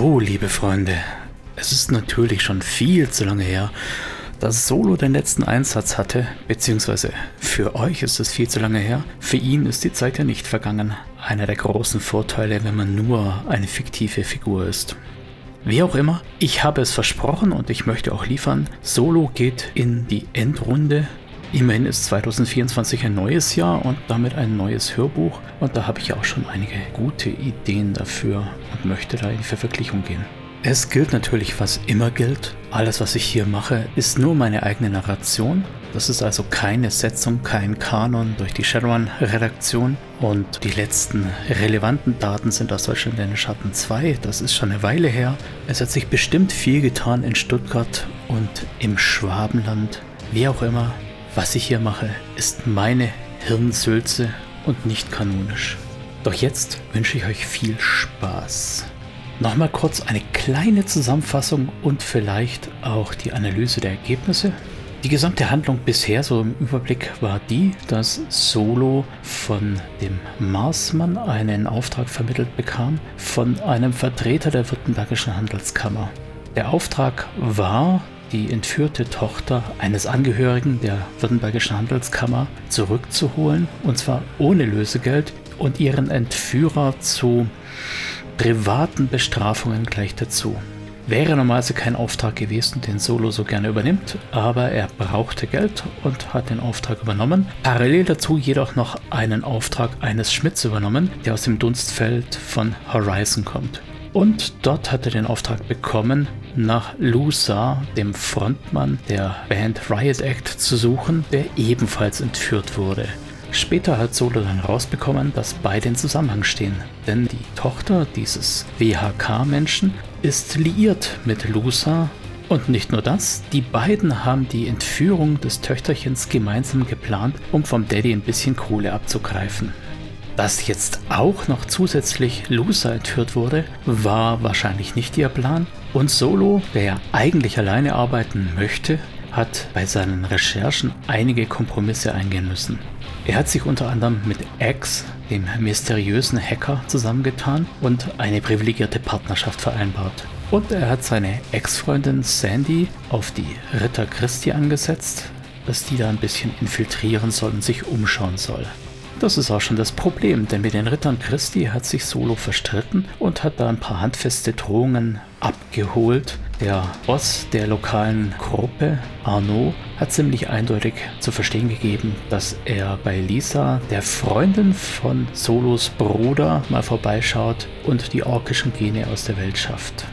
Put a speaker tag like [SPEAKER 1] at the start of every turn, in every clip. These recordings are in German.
[SPEAKER 1] So, liebe Freunde, es ist natürlich schon viel zu lange her, dass Solo den letzten Einsatz hatte, beziehungsweise für euch ist es viel zu lange her, für ihn ist die Zeit ja nicht vergangen. Einer der großen Vorteile, wenn man nur eine fiktive Figur ist. Wie auch immer, ich habe es versprochen und ich möchte auch liefern. Solo geht in die Endrunde. Immerhin ist 2024 ein neues Jahr und damit ein neues Hörbuch und da habe ich auch schon einige gute Ideen dafür und möchte da in die Verwirklichung gehen. Es gilt natürlich, was immer gilt. Alles, was ich hier mache, ist nur meine eigene Narration. Das ist also keine Setzung, kein Kanon durch die Shadowrun-Redaktion. Und die letzten relevanten Daten sind aus Deutschland in den Schatten 2. Das ist schon eine Weile her. Es hat sich bestimmt viel getan in Stuttgart und im Schwabenland. Wie auch immer, was ich hier mache, ist meine Hirnsülze und nicht kanonisch. Doch jetzt wünsche ich euch viel Spaß. Nochmal kurz eine kleine Zusammenfassung und vielleicht auch die Analyse der Ergebnisse. Die gesamte Handlung bisher, so im Überblick, war die, dass Solo von dem Marsmann einen Auftrag vermittelt bekam von einem Vertreter der Württembergischen Handelskammer. Der Auftrag war, die entführte Tochter eines Angehörigen der Württembergischen Handelskammer zurückzuholen, und zwar ohne Lösegeld, und ihren Entführer zu privaten Bestrafungen gleich dazu. Wäre normalerweise kein Auftrag gewesen, den Solo so gerne übernimmt, aber er brauchte Geld und hat den Auftrag übernommen. Parallel dazu jedoch noch einen Auftrag eines Schmidts übernommen, der aus dem Dunstfeld von Horizon kommt. Und dort hat er den Auftrag bekommen, nach Lusa, dem Frontmann der Band Riot Act, zu suchen, der ebenfalls entführt wurde. Später hat Solo dann rausbekommen, dass beide in Zusammenhang stehen, denn die Tochter dieses WHK-Menschen ist liiert mit Lusa und nicht nur das, die beiden haben die Entführung des Töchterchens gemeinsam geplant, um vom Daddy ein bisschen Kohle abzugreifen. Dass jetzt auch noch zusätzlich Lusa entführt wurde, war wahrscheinlich nicht ihr Plan und Solo, der ja eigentlich alleine arbeiten möchte, hat bei seinen Recherchen einige Kompromisse eingehen müssen. Er hat sich unter anderem mit X, dem mysteriösen Hacker, zusammengetan und eine privilegierte Partnerschaft vereinbart. Und er hat seine Ex-Freundin Sandy auf die Ritter Christi angesetzt, dass die da ein bisschen infiltrieren soll und sich umschauen soll. Das ist auch schon das Problem, denn mit den Rittern Christi hat sich Solo verstritten und hat da ein paar handfeste Drohungen abgeholt. Der Boss der lokalen Gruppe, Arnaud, hat ziemlich eindeutig zu verstehen gegeben, dass er bei Lisa, der Freundin von Solos Bruder, mal vorbeischaut und die orkischen Gene aus der Welt schafft.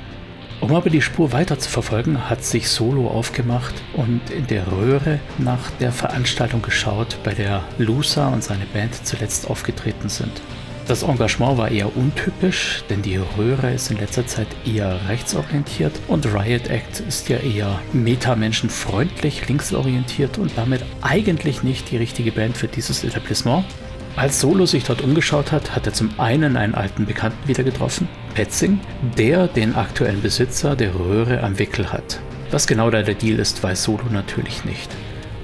[SPEAKER 1] Um aber die Spur weiter zu verfolgen, hat sich Solo aufgemacht und in der Röhre nach der Veranstaltung geschaut, bei der Lusa und seine Band zuletzt aufgetreten sind. Das Engagement war eher untypisch, denn die Röhre ist in letzter Zeit eher rechtsorientiert und Riot Act ist ja eher metamenschenfreundlich linksorientiert und damit eigentlich nicht die richtige Band für dieses Etablissement. Als Solo sich dort umgeschaut hat, hat er zum einen einen alten Bekannten wieder getroffen, Petzing, der den aktuellen Besitzer der Röhre am Wickel hat. Was genau da der Deal ist, weiß Solo natürlich nicht.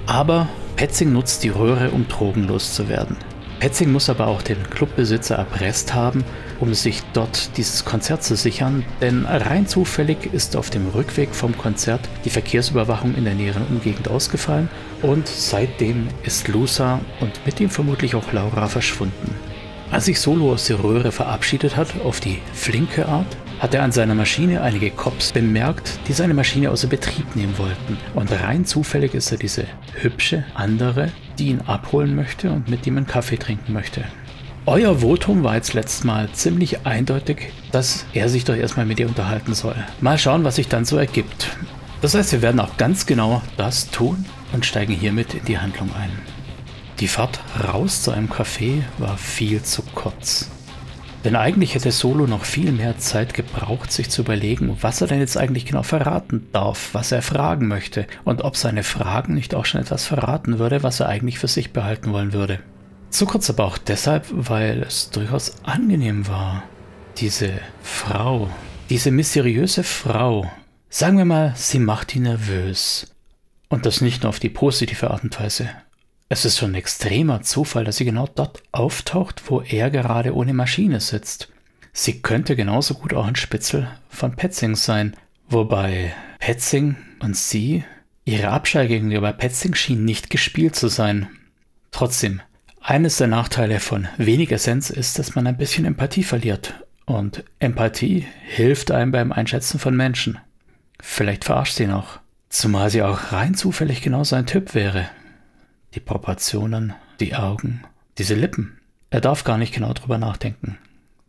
[SPEAKER 1] Aber Petzing nutzt die Röhre, um drogenlos zu werden. Petzing muss aber auch den Clubbesitzer erpresst haben, um sich dort dieses Konzert zu sichern, denn rein zufällig ist auf dem Rückweg vom Konzert die Verkehrsüberwachung in der näheren Umgegend ausgefallen und seitdem ist Lusa und mit ihm vermutlich auch Laura verschwunden. Als sich Solo aus der Röhre verabschiedet hat, auf die flinke Art, hat er an seiner Maschine einige Cops bemerkt, die seine Maschine außer Betrieb nehmen wollten. Und rein zufällig ist er diese hübsche andere, die ihn abholen möchte und mit ihm einen Kaffee trinken möchte. Euer Votum war jetzt letztes Mal ziemlich eindeutig, dass er sich doch erstmal mit ihr unterhalten soll. Mal schauen, was sich dann so ergibt. Das heißt, wir werden auch ganz genau das tun und steigen hiermit in die Handlung ein. Die Fahrt raus zu einem Café war viel zu kurz. Denn eigentlich hätte Solo noch viel mehr Zeit gebraucht, sich zu überlegen, was er denn jetzt eigentlich genau verraten darf, was er fragen möchte und ob seine Fragen nicht auch schon etwas verraten würde, was er eigentlich für sich behalten wollen würde. Zu kurz aber auch deshalb, weil es durchaus angenehm war. Diese Frau, diese mysteriöse Frau, sagen wir mal, sie macht ihn nervös. Und das nicht nur auf die positive Art und Weise. Es ist schon ein extremer Zufall, dass sie genau dort auftaucht, wo er gerade ohne Maschine sitzt. Sie könnte genauso gut auch ein Spitzel von Petzing sein, wobei Petzing und sie, ihre Abscheu gegenüber Petzing schien nicht gespielt zu sein. Trotzdem, eines der Nachteile von wenig Essenz ist, dass man ein bisschen Empathie verliert. Und Empathie hilft einem beim Einschätzen von Menschen. Vielleicht verarscht sie noch. Zumal sie auch rein zufällig genau sein Typ wäre. Die Proportionen, die Augen, diese Lippen. Er darf gar nicht genau drüber nachdenken.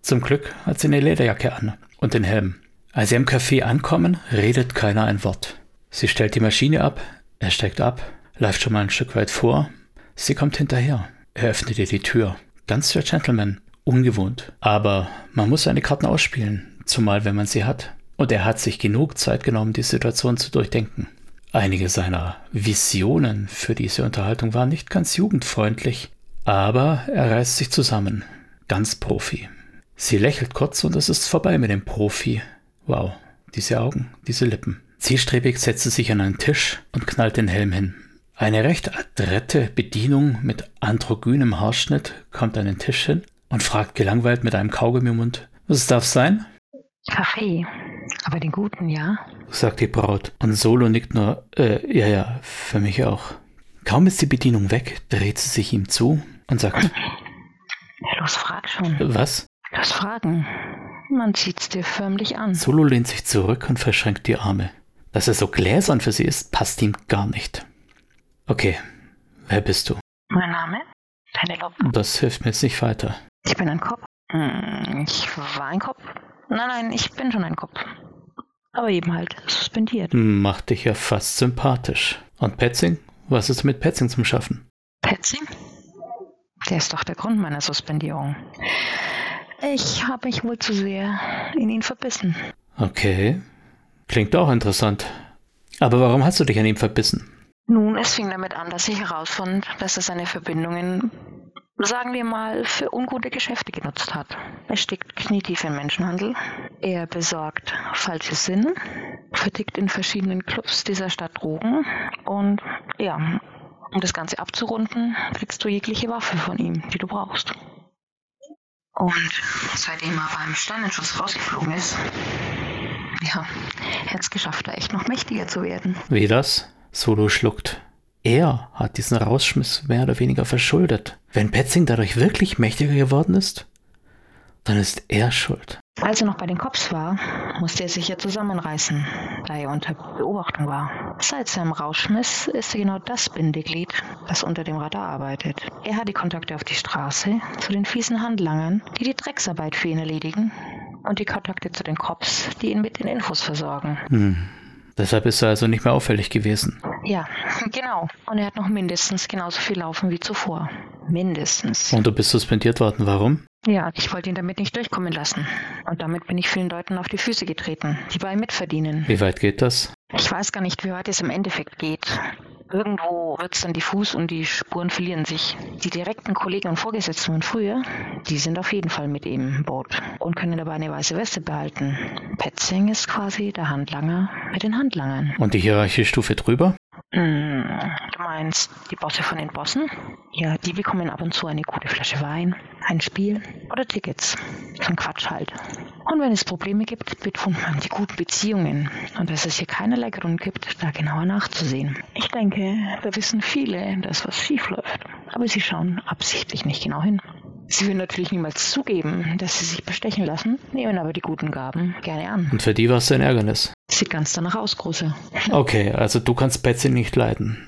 [SPEAKER 1] Zum Glück hat sie eine Lederjacke an und den Helm. Als sie im Café ankommen, redet keiner ein Wort. Sie stellt die Maschine ab, er steigt ab, läuft schon mal ein Stück weit vor. Sie kommt hinterher. Er öffnet ihr die Tür. Ganz der Gentleman. Ungewohnt. Aber man muss seine Karten ausspielen, zumal wenn man sie hat. Und er hat sich genug Zeit genommen, die Situation zu durchdenken. Einige seiner Visionen für diese Unterhaltung waren nicht ganz jugendfreundlich, aber er reißt sich zusammen. Ganz Profi. Sie lächelt kurz und es ist vorbei mit dem Profi. Wow, diese Augen, diese Lippen. Zielstrebig setzt sie sich an einen Tisch und knallt den Helm hin. Eine recht adrette Bedienung mit androgynem Haarschnitt kommt an den Tisch hin und fragt gelangweilt mit einem Kaugummi im Mund, was darf sein?
[SPEAKER 2] Kaffee, aber den guten, ja?
[SPEAKER 1] sagt die Braut. Und Solo nickt nur, äh, ja, ja, für mich auch. Kaum ist die Bedienung weg, dreht sie sich ihm zu und sagt,
[SPEAKER 2] Los, frag schon.
[SPEAKER 1] was?
[SPEAKER 2] Los, fragen. Man zieht's dir förmlich an.
[SPEAKER 1] Solo lehnt sich zurück und verschränkt die Arme. Dass er so gläsern für sie ist, passt ihm gar nicht. Okay, wer bist du?
[SPEAKER 2] Mein Name? Penelope.
[SPEAKER 1] Das hilft mir jetzt nicht weiter.
[SPEAKER 2] Ich bin ein Kopf. Hm, Ich war ein Kopf. Nein, nein, ich bin schon ein Kopf. Aber eben halt suspendiert.
[SPEAKER 1] Macht dich ja fast sympathisch. Und Petzing? Was ist mit Petzing zum Schaffen?
[SPEAKER 2] Petzing? Der ist doch der Grund meiner Suspendierung. Ich habe mich wohl zu sehr in ihn verbissen.
[SPEAKER 1] Okay. Klingt auch interessant. Aber warum hast du dich an ihm verbissen?
[SPEAKER 2] Nun, es fing damit an, dass ich herausfand, dass er seine Verbindungen, sagen wir mal, für ungute Geschäfte genutzt hat. Er steckt knietief im Menschenhandel. Er besorgt falsche Sinn, vertickt in verschiedenen Clubs dieser Stadt Drogen und ja, um das Ganze abzurunden, kriegst du jegliche Waffe von ihm, die du brauchst. Und seitdem er beim Sternenschuss rausgeflogen ist, ja, hat es geschafft, da echt noch mächtiger zu werden.
[SPEAKER 1] Wie das? Solo schluckt. Er hat diesen Rausschmiss mehr oder weniger verschuldet. Wenn Petzing dadurch wirklich mächtiger geworden ist, dann ist er schuld.
[SPEAKER 2] Als er noch bei den Cops war, musste er sich ja zusammenreißen, da er unter Beobachtung war. Seit seinem Rauschmiss ist er genau das Bindeglied, das unter dem Radar arbeitet. Er hat die Kontakte auf die Straße zu den fiesen Handlangern, die die Drecksarbeit für ihn erledigen, und die Kontakte zu den Cops, die ihn mit den Infos versorgen.
[SPEAKER 1] Hm. Deshalb ist er also nicht mehr auffällig gewesen.
[SPEAKER 2] Ja, genau. Und er hat noch mindestens genauso viel laufen wie zuvor. Mindestens.
[SPEAKER 1] Und du bist suspendiert worden. Warum?
[SPEAKER 2] Ja, ich wollte ihn damit nicht durchkommen lassen. Und damit bin ich vielen Leuten auf die Füße getreten, die bei ihm mitverdienen.
[SPEAKER 1] Wie weit geht das?
[SPEAKER 2] Ich weiß gar nicht, wie weit es im Endeffekt geht. Irgendwo wird es dann diffus und die Spuren verlieren sich. Die direkten Kollegen und Vorgesetzten von früher, die sind auf jeden Fall mit ihm im Boot und können dabei eine weiße Weste behalten. Petzing ist quasi der Handlanger mit den Handlangern.
[SPEAKER 1] Und die Hierarchiestufe drüber?
[SPEAKER 2] Du meinst die Bosse von den Bossen? Ja, die bekommen ab und zu eine gute Flasche Wein, ein Spiel oder Tickets. Ein Quatsch halt. Und wenn es Probleme gibt, betont man die guten Beziehungen und dass es hier keinerlei Grund gibt, da genauer nachzusehen. Ich denke, da wissen viele, dass was schief läuft. Aber sie schauen absichtlich nicht genau hin. Sie würden natürlich niemals zugeben, dass sie sich bestechen lassen, nehmen aber die guten Gaben gerne an.
[SPEAKER 1] Und für die war es ein Ärgernis.
[SPEAKER 2] Sieht ganz danach aus, Große.
[SPEAKER 1] Okay, also du kannst Petzing nicht leiden.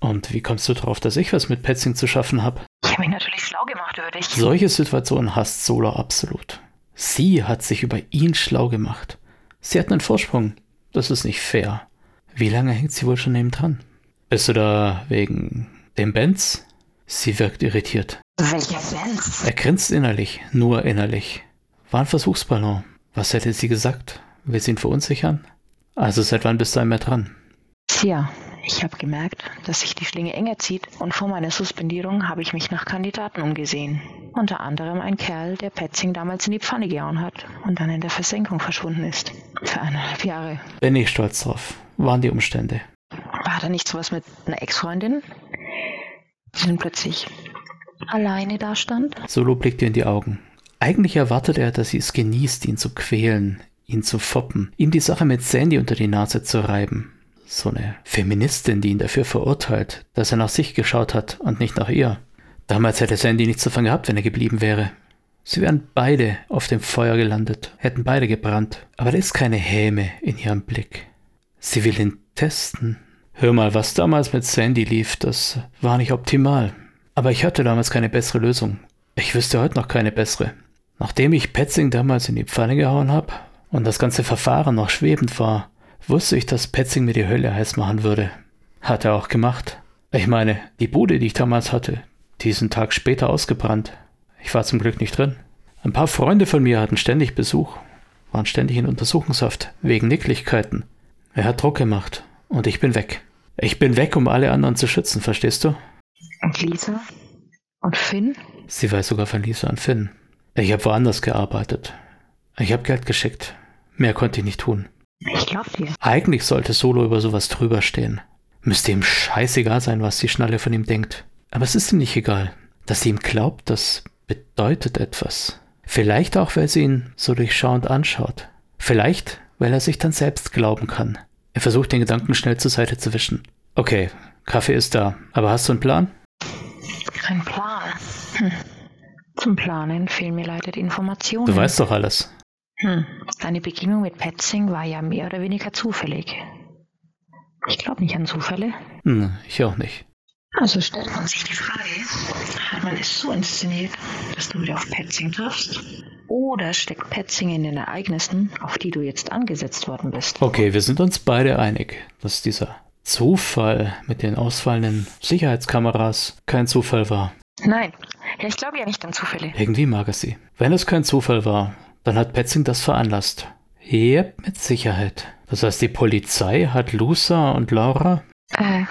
[SPEAKER 1] Und wie kommst du drauf, dass ich was mit Petzing zu schaffen habe?
[SPEAKER 2] Ich habe mich natürlich schlau gemacht über dich.
[SPEAKER 1] Solche Situationen hasst Sola absolut. Sie hat sich über ihn schlau gemacht. Sie hat einen Vorsprung. Das ist nicht fair. Wie lange hängt sie wohl schon neben dran? Bist du da wegen dem Benz? Sie wirkt irritiert.
[SPEAKER 2] Welcher Benz?
[SPEAKER 1] Er grinst innerlich, nur innerlich. War ein Versuchsballon. Was hätte sie gesagt? Will sie ihn verunsichern? Also seit wann bist du einmal dran?
[SPEAKER 2] Tja, ich habe gemerkt, dass sich die Schlinge enger zieht und vor meiner Suspendierung habe ich mich nach Kandidaten umgesehen. Unter anderem ein Kerl, der Petzing damals in die Pfanne gehauen hat und dann in der Versenkung verschwunden ist. Für eineinhalb Jahre.
[SPEAKER 1] Bin ich stolz drauf. Waren die Umstände.
[SPEAKER 2] War da nicht sowas mit einer Ex-Freundin? Die dann plötzlich alleine dastand?
[SPEAKER 1] Solo blickt ihr in die Augen. Eigentlich erwartet er, dass sie es genießt, ihn zu quälen, ihn zu foppen, ihm die Sache mit Sandy unter die Nase zu reiben. So eine Feministin, die ihn dafür verurteilt, dass er nach sich geschaut hat und nicht nach ihr. Damals hätte Sandy nichts davon gehabt, wenn er geblieben wäre. Sie wären beide auf dem Feuer gelandet, hätten beide gebrannt. Aber da ist keine Häme in ihrem Blick. Sie will ihn testen. Hör mal, was damals mit Sandy lief, das war nicht optimal. Aber ich hatte damals keine bessere Lösung. Ich wüsste heute noch keine bessere. Nachdem ich Petzing damals in die Pfanne gehauen habe und das ganze Verfahren noch schwebend war, wusste ich, dass Petzing mir die Hölle heiß machen würde. Hat er auch gemacht. Ich meine, die Bude, die ich damals hatte, diesen Tag später ausgebrannt. Ich war zum Glück nicht drin. Ein paar Freunde von mir hatten ständig Besuch, waren ständig in Untersuchungshaft, wegen Nicklichkeiten. Er hat Druck gemacht und ich bin weg. Ich bin weg, um alle anderen zu schützen, verstehst du?
[SPEAKER 2] Und Lisa? Und Finn?
[SPEAKER 1] Sie weiß sogar von Lisa und Finn. Ich habe woanders gearbeitet. Ich habe Geld geschickt. Mehr konnte ich nicht tun.
[SPEAKER 2] Ich glaub dir.
[SPEAKER 1] Eigentlich sollte Solo über sowas drüber stehen. Müsste ihm scheißegal sein, was die Schnalle von ihm denkt. Aber es ist ihm nicht egal. Dass sie ihm glaubt, das bedeutet etwas. Vielleicht auch, weil sie ihn so durchschauend anschaut. Vielleicht, weil er sich dann selbst glauben kann. Er versucht den Gedanken schnell zur Seite zu wischen. Okay, Kaffee ist da. Aber hast du einen Plan?
[SPEAKER 2] Kein Plan. Hm. Zum Planen fehlen mir leider die Informationen.
[SPEAKER 1] Du weißt doch alles.
[SPEAKER 2] Hm. Deine Begegnung mit Petzing war ja mehr oder weniger zufällig. Ich glaube nicht an Zufälle.
[SPEAKER 1] Hm, ich auch nicht.
[SPEAKER 2] Also stellt man sich die Frage, hat man es so inszeniert, dass du wieder auf Petzing triffst? Oder steckt Petzing in den Ereignissen, auf die du jetzt angesetzt worden bist?
[SPEAKER 1] Okay, wir sind uns beide einig, dass dieser Zufall mit den ausfallenden Sicherheitskameras kein Zufall war.
[SPEAKER 2] Nein, ja, ich glaube ja nicht an Zufälle.
[SPEAKER 1] Irgendwie mag er sie. Wenn es kein Zufall war, dann hat Petzing das veranlasst. Yep, mit Sicherheit. Das heißt, die Polizei hat Lusa und Laura?
[SPEAKER 2] Äh,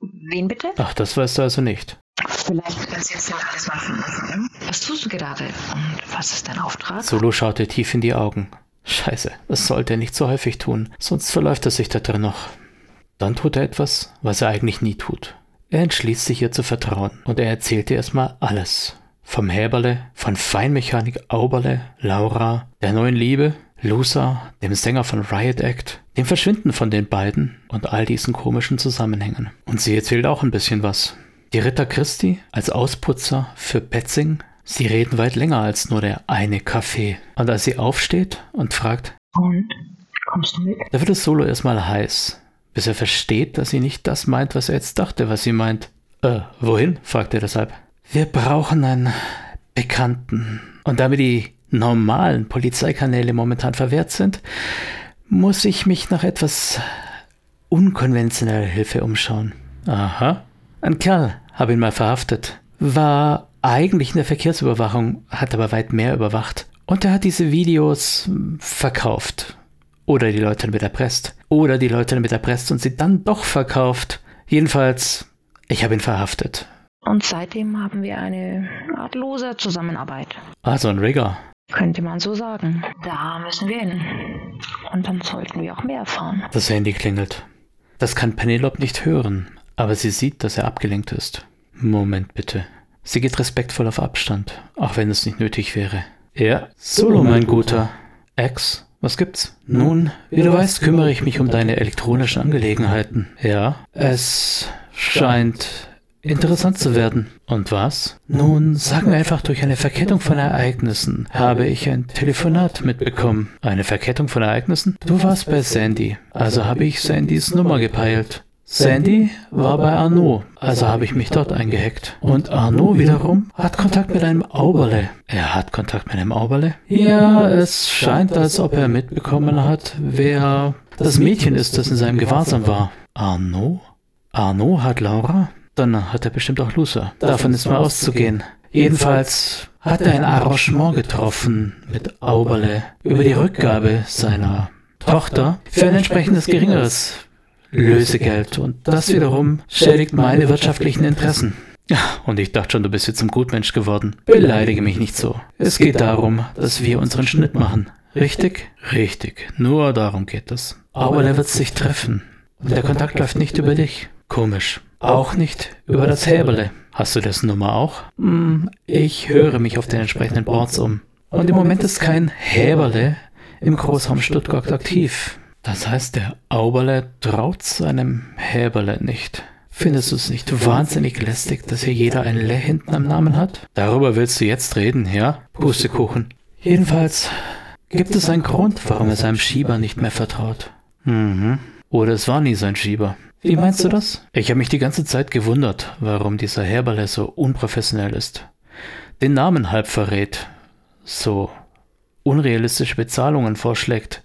[SPEAKER 2] wen bitte?
[SPEAKER 1] Ach, das weißt du also nicht.
[SPEAKER 2] Vielleicht kannst du jetzt ja alles mal von Was tust du gerade? Und was ist dein Auftrag?
[SPEAKER 1] Solo schaute tief in die Augen. Scheiße, das sollte er nicht so häufig tun, sonst verläuft er sich da drin noch. Dann tut er etwas, was er eigentlich nie tut. Er entschließt sich ihr zu vertrauen und er erzählt ihr erstmal alles. Vom Häberle, von Feinmechanik Auberle, Laura, der neuen Liebe, Lusa, dem Sänger von Riot Act, dem Verschwinden von den beiden und all diesen komischen Zusammenhängen. Und sie erzählt auch ein bisschen was. Die Ritter Christi als Ausputzer für Petzing, sie reden weit länger als nur der eine Kaffee. Und als sie aufsteht und fragt,
[SPEAKER 2] und? Kommst du mit?
[SPEAKER 1] Da wird es Solo erstmal heiß, bis er versteht, dass sie nicht das meint, was er jetzt dachte, was sie meint. Äh, wohin? fragt er deshalb. Wir brauchen einen Bekannten. Und damit die normalen Polizeikanäle momentan verwehrt sind, muss ich mich nach etwas unkonventioneller Hilfe umschauen. Aha. Ein Kerl habe ihn mal verhaftet. War eigentlich in der Verkehrsüberwachung, hat aber weit mehr überwacht. Und er hat diese Videos verkauft. Oder die Leute damit erpresst. Oder die Leute damit erpresst und sie dann doch verkauft. Jedenfalls, ich habe ihn verhaftet.
[SPEAKER 2] Und seitdem haben wir eine Art loser Zusammenarbeit.
[SPEAKER 1] Also ein Rigger.
[SPEAKER 2] Könnte man so sagen. Da müssen wir hin. Und dann sollten wir auch mehr erfahren.
[SPEAKER 1] Das Handy klingelt. Das kann Penelope nicht hören, aber sie sieht, dass er abgelenkt ist. Moment bitte. Sie geht respektvoll auf Abstand, auch wenn es nicht nötig wäre. Ja, Solo, mein Guter. Ex, was gibt's? Nun, wie du weißt, kümmere ich mich um deine elektronischen Angelegenheiten. Ja, es scheint interessant zu werden. Und was? Nun, sagen wir einfach, durch eine Verkettung von Ereignissen habe ich ein Telefonat mitbekommen. Eine Verkettung von Ereignissen? Du warst bei Sandy, also habe ich Sandys Nummer gepeilt. Sandy war bei Arnaud, also habe ich mich dort eingehackt. Und Arnaud wiederum hat Kontakt mit einem Auberle. Er hat Kontakt mit einem Auberle? Ja, es scheint, als ob er mitbekommen hat, wer das Mädchen ist, das in seinem Gewahrsam war. Arnaud? Arnaud hat Laura? Dann hat er bestimmt auch Lusa. Davon ist mal auszugehen. Jedenfalls hat er ein Arrangement getroffen mit Auberle über die Rückgabe seiner Tochter für ein entsprechendes geringeres Lösegeld. Und das wiederum schädigt meine wirtschaftlichen Interessen. Ja, und ich dachte schon, du bist jetzt ein Gutmensch geworden. Beleidige mich nicht so. Es geht darum, dass wir unseren Schnitt machen. Richtig? Richtig. Nur darum geht es. Auberle wird sich treffen. Und der Kontakt läuft nicht über dich. Komisch. Auch nicht über das Häberle. Hast du dessen Nummer auch? Hm, ich höre mich auf den entsprechenden Boards um. Und im Moment ist kein Häberle im Großraum Stuttgart aktiv. Das heißt, der Auberle traut seinem Häberle nicht. Findest du es nicht wahnsinnig lästig, dass hier jeder ein Le hinten am Namen hat? Darüber willst du jetzt reden, ja? Pustekuchen. Jedenfalls gibt es einen Grund, warum er seinem Schieber nicht mehr vertraut. Mhm. Oder es war nie sein Schieber. Wie meinst du das? Ich habe mich die ganze Zeit gewundert, warum dieser Herberle so unprofessionell ist. Den Namen halb verrät, so unrealistische Bezahlungen vorschlägt.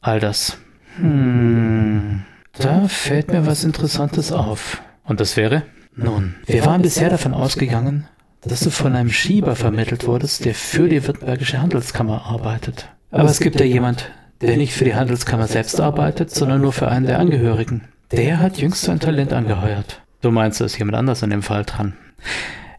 [SPEAKER 1] All das. Hm. Da fällt mir was Interessantes auf. Und das wäre? Nun, wir waren bisher davon ausgegangen, dass du von einem Schieber vermittelt wurdest, der für die Württembergische Handelskammer arbeitet. Aber es gibt ja jemand, der nicht für die Handelskammer selbst arbeitet, sondern nur für einen der Angehörigen. Der hat jüngst sein Talent angeheuert. Du meinst, da ist jemand anders an dem Fall dran.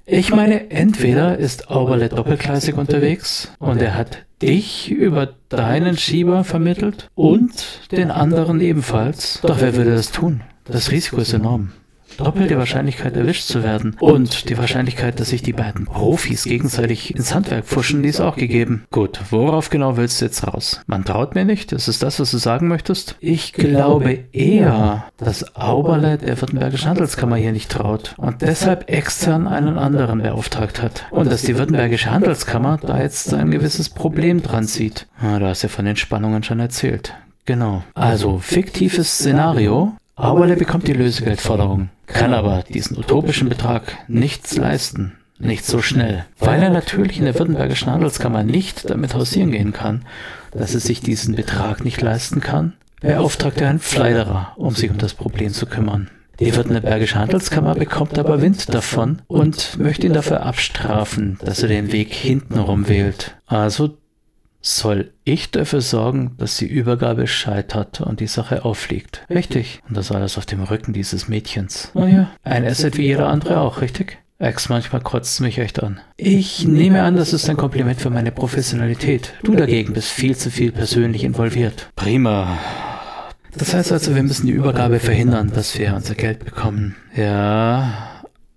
[SPEAKER 1] Ich meine, entweder ist Auberle doppelgleisig unterwegs und er hat dich über deinen Schieber vermittelt und den anderen ebenfalls. Doch wer würde das tun? Das Risiko ist enorm doppelte Wahrscheinlichkeit erwischt zu werden. Und die Wahrscheinlichkeit, dass sich die beiden Profis gegenseitig ins Handwerk pfuschen, die ist auch gegeben. Gut, worauf genau willst du jetzt raus? Man traut mir nicht? Ist es das, was du sagen möchtest? Ich glaube eher, dass Auberle der Württembergischen Handelskammer hier nicht traut und deshalb extern einen anderen beauftragt hat. Und dass die Württembergische Handelskammer da jetzt ein gewisses Problem dran sieht. Ah, du hast ja von den Spannungen schon erzählt. Genau. Also, fiktives Szenario. Auberle bekommt die Lösegeldforderung kann aber diesen utopischen Betrag nichts leisten, nicht so schnell, weil er natürlich in der Württembergischen Handelskammer nicht damit hausieren gehen kann, dass er sich diesen Betrag nicht leisten kann, beauftragt er einen Fleiderer, um sich um das Problem zu kümmern. Die Württembergische Handelskammer bekommt aber Wind davon und möchte ihn dafür abstrafen, dass er den Weg hintenrum wählt. Also soll ich dafür sorgen, dass die Übergabe scheitert und die Sache auffliegt. Richtig. Und das alles auf dem Rücken dieses Mädchens. Naja, ein Asset wie jeder andere auch, richtig? Ex, manchmal kotzt mich echt an. Ich nehme an, das ist ein Kompliment für meine Professionalität. Du dagegen bist viel zu viel persönlich involviert. Prima. Das heißt also, wir müssen die Übergabe verhindern, dass wir unser Geld bekommen. Ja,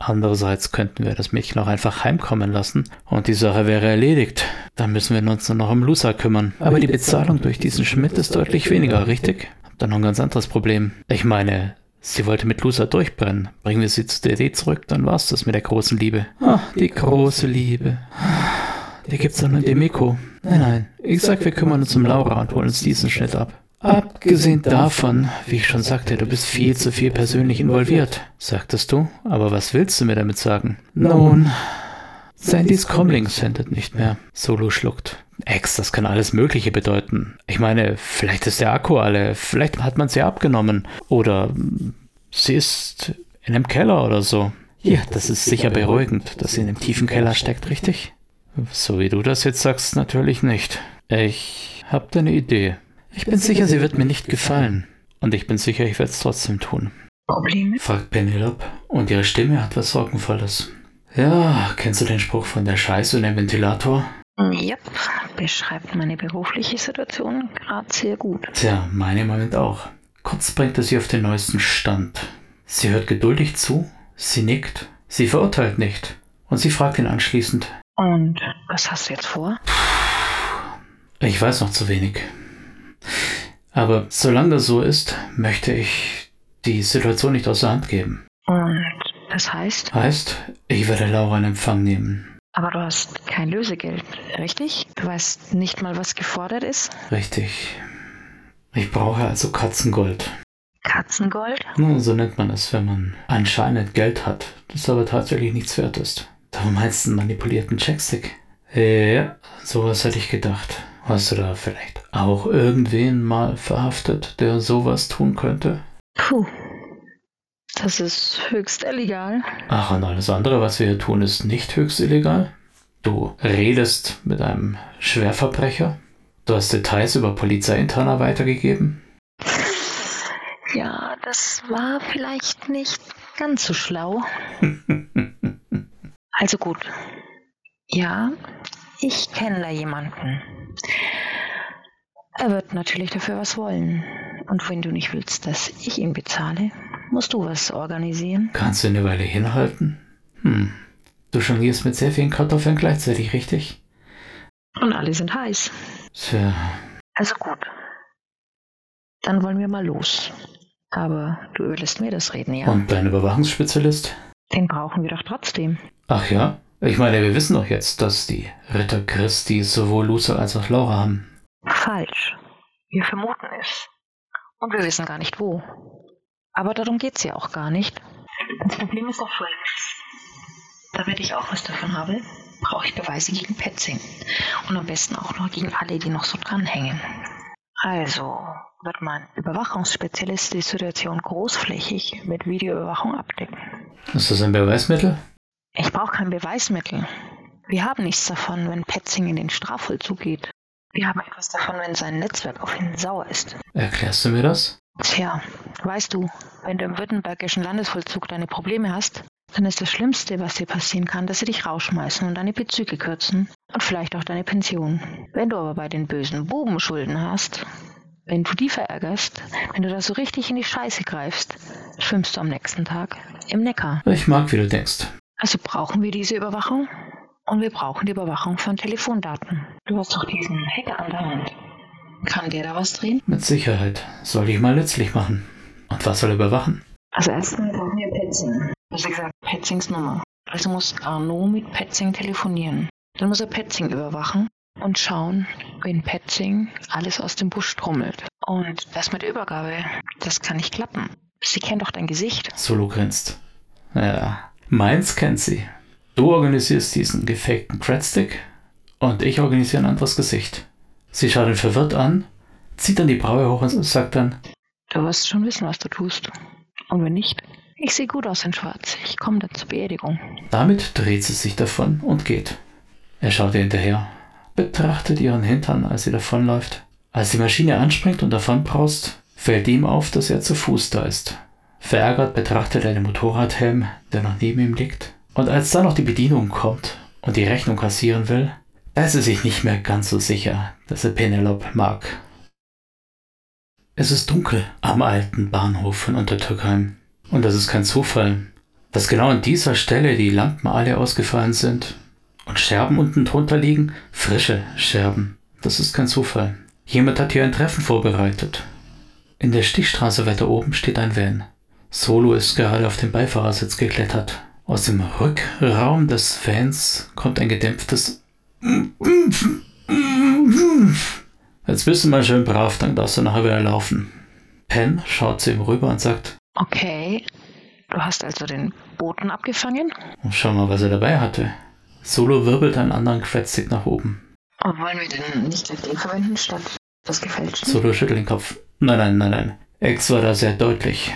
[SPEAKER 1] Andererseits könnten wir das Mädchen auch einfach heimkommen lassen und die Sache wäre erledigt. Dann müssen wir uns nur noch um Lusa kümmern. Aber die Bezahlung durch diesen Schmidt ist deutlich weniger, richtig? Hab dann noch ein ganz anderes Problem. Ich meine, sie wollte mit Lusa durchbrennen. Bringen wir sie zu DD zurück, dann war's das mit der großen Liebe. Ach, die große Liebe. Die gibt's doch nur in Demiko. Nein, nein. Ich sag, wir kümmern uns um Laura und holen uns diesen Schnitt ab. Abgesehen davon, wie ich schon sagte, du bist viel zu viel persönlich involviert, sagtest du. Aber was willst du mir damit sagen? Nun, Sandys Comling sendet nicht mehr. Solo schluckt. Ex, das kann alles Mögliche bedeuten. Ich meine, vielleicht ist der Akku alle, vielleicht hat man sie abgenommen. Oder sie ist in einem Keller oder so. Ja, das ist sicher beruhigend, dass sie in einem tiefen Keller steckt, richtig? So wie du das jetzt sagst, natürlich nicht. Ich hab da eine Idee. Ich bin sicher, sie wird mir nicht gefallen. Und ich bin sicher, ich werde es trotzdem tun.
[SPEAKER 2] Probleme?
[SPEAKER 1] fragt Penelope. Und ihre Stimme hat was Sorgenvolles. Ja, kennst du den Spruch von der Scheiße und dem Ventilator?
[SPEAKER 2] Yep, beschreibt meine berufliche Situation gerade sehr gut.
[SPEAKER 1] Tja, meine im Moment auch. Kurz bringt er sie auf den neuesten Stand. Sie hört geduldig zu, sie nickt, sie verurteilt nicht. Und sie fragt ihn anschließend.
[SPEAKER 2] Und was hast du jetzt vor?
[SPEAKER 1] Ich weiß noch zu wenig. Aber solange das so ist, möchte ich die Situation nicht aus der Hand geben.
[SPEAKER 2] Und das heißt?
[SPEAKER 1] Heißt, ich werde Laura in Empfang nehmen.
[SPEAKER 2] Aber du hast kein Lösegeld, richtig? Du weißt nicht mal, was gefordert ist?
[SPEAKER 1] Richtig. Ich brauche also Katzengold.
[SPEAKER 2] Katzengold?
[SPEAKER 1] Nun, so nennt man es, wenn man anscheinend Geld hat, das aber tatsächlich nichts wert ist. Darum meinst du einen manipulierten Checkstick? Ja, sowas hätte ich gedacht. Hast du da vielleicht auch irgendwen mal verhaftet, der sowas tun könnte?
[SPEAKER 2] Puh. Das ist höchst illegal.
[SPEAKER 1] Ach, und alles andere, was wir hier tun, ist nicht höchst illegal? Du redest mit einem Schwerverbrecher? Du hast Details über Polizeiinterner weitergegeben?
[SPEAKER 2] Ja, das war vielleicht nicht ganz so schlau. also gut. Ja, ich kenne da jemanden. Er wird natürlich dafür was wollen. Und wenn du nicht willst, dass ich ihn bezahle, musst du was organisieren.
[SPEAKER 1] Kannst du eine Weile hinhalten? Hm. Du jonglierst mit sehr vielen Kartoffeln gleichzeitig, richtig?
[SPEAKER 2] Und alle sind heiß.
[SPEAKER 1] Tja.
[SPEAKER 2] Also gut. Dann wollen wir mal los. Aber du überlässt mir das Reden, ja?
[SPEAKER 1] Und dein Überwachungsspezialist?
[SPEAKER 2] Den brauchen wir doch trotzdem.
[SPEAKER 1] Ach ja? Ich meine, wir wissen doch jetzt, dass die Ritter Christi sowohl Luce als auch Laura haben.
[SPEAKER 2] Falsch. Wir vermuten es. Und wir wissen gar nicht wo. Aber darum geht's ja auch gar nicht. Das Problem ist doch folgendes. Damit ich auch was davon habe, brauche ich Beweise gegen Petzing. Und am besten auch noch gegen alle, die noch so dranhängen. Also wird mein Überwachungsspezialist die Situation großflächig mit Videoüberwachung abdecken.
[SPEAKER 1] Ist das ein Beweismittel?
[SPEAKER 2] Ich brauche kein Beweismittel. Wir haben nichts davon, wenn Petzing in den Strafvollzug geht. Wir haben etwas davon, wenn sein Netzwerk auf ihn sauer ist.
[SPEAKER 1] Erklärst du mir das?
[SPEAKER 2] Tja, weißt du, wenn du im württembergischen Landesvollzug deine Probleme hast, dann ist das Schlimmste, was dir passieren kann, dass sie dich rausschmeißen und deine Bezüge kürzen und vielleicht auch deine Pension. Wenn du aber bei den bösen Buben Schulden hast, wenn du die verärgerst, wenn du da so richtig in die Scheiße greifst, schwimmst du am nächsten Tag im Neckar.
[SPEAKER 1] Ich mag, wie du denkst.
[SPEAKER 2] Also brauchen wir diese Überwachung und wir brauchen die Überwachung von Telefondaten. Du hast doch diesen Hacker an der Hand. Kann der da was drehen?
[SPEAKER 1] Mit Sicherheit. Soll ich mal nützlich machen. Und was soll er überwachen?
[SPEAKER 2] Also erstmal brauchen wir Petzing. Also gesagt, Petzings Nummer. Also muss Arno mit Petzing telefonieren. Dann muss er Petzing überwachen und schauen, wenn Petzing alles aus dem Busch trommelt. Und das mit der Übergabe, das kann nicht klappen. Sie kennt doch dein Gesicht.
[SPEAKER 1] Solo grinst. Ja, meins kennt sie. Du organisierst diesen gefakten Cradstick und ich organisiere ein anderes Gesicht. Sie schaut ihn verwirrt an, zieht dann die Braue hoch und sagt dann,
[SPEAKER 2] Du wirst schon wissen, was du tust. Und wenn nicht, ich sehe gut aus in Schwarz. Ich komme dann zur Beerdigung.
[SPEAKER 1] damit dreht sie sich davon und geht. Er schaut ihr hinterher, betrachtet ihren Hintern, als sie davonläuft. Als die Maschine anspringt und davonbraust, fällt ihm auf, dass er zu Fuß da ist. Verärgert betrachtet er den Motorradhelm, der noch neben ihm liegt. Und als dann noch die Bedienung kommt und die Rechnung kassieren will, da ist er sich nicht mehr ganz so sicher, dass er Penelope mag. Es ist dunkel am alten Bahnhof von Untertürkheim. Und das ist kein Zufall, dass genau an dieser Stelle die Lampen alle ausgefallen sind und Scherben unten drunter liegen, frische Scherben. Das ist kein Zufall. Jemand hat hier ein Treffen vorbereitet. In der Stichstraße weiter oben steht ein Van. Solo ist gerade auf den Beifahrersitz geklettert. Aus dem Rückraum des Vans kommt ein gedämpftes Jetzt bist du mal schön brav, dann darfst du nachher wieder laufen. Penn schaut zu ihm rüber und sagt,
[SPEAKER 2] Okay, du hast also den Boten abgefangen?
[SPEAKER 1] schau mal, was er dabei hatte. Solo wirbelt einen anderen Quetzig nach oben.
[SPEAKER 2] Und wollen wir den nicht gleich den verwenden, statt das gefälschte?
[SPEAKER 1] Solo schüttelt den Kopf. Nein, nein, nein, nein. X war da sehr deutlich.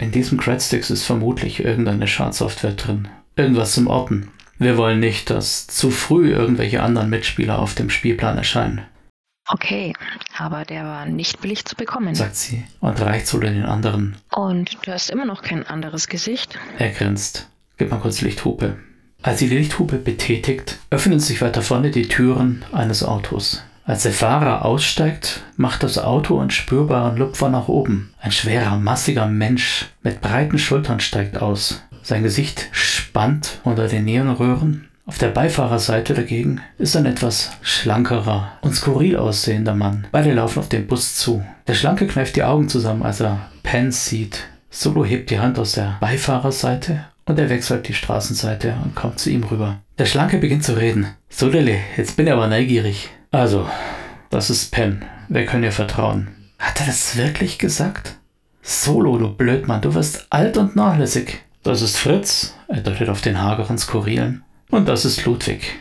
[SPEAKER 1] In diesem Cradsticks ist vermutlich irgendeine Schadsoftware drin. Irgendwas zum Orten. Wir wollen nicht, dass zu früh irgendwelche anderen Mitspieler auf dem Spielplan erscheinen,
[SPEAKER 2] Okay, aber der war nicht billig zu bekommen.
[SPEAKER 1] sagt sie und reicht Solo den anderen.
[SPEAKER 2] Und du hast immer noch kein anderes Gesicht?
[SPEAKER 1] Er grinst. Gib mal kurz Lichthupe. Als sie die Lichthupe betätigt, öffnen sich weiter vorne die Türen eines Autos. Als der Fahrer aussteigt, macht das Auto einen spürbaren Lupfer nach oben. Ein schwerer, massiger Mensch mit breiten Schultern steigt aus. Sein Gesicht spannt unter den Neonröhren. Auf der Beifahrerseite dagegen ist ein etwas schlankerer und skurril aussehender Mann. Beide laufen auf den Bus zu. Der Schlanke kneift die Augen zusammen, als er Penn sieht. Solo hebt die Hand aus der Beifahrerseite und er wechselt die Straßenseite und kommt zu ihm rüber. Der Schlanke beginnt zu reden. Sodele, jetzt bin ich aber neugierig. Also, das ist Penn. Wir können ihr vertrauen. Hat er das wirklich gesagt? Solo, du Blödmann, du wirst alt und nachlässig. Das ist Fritz, er deutet auf den hageren Skurrilen. Und das ist Ludwig.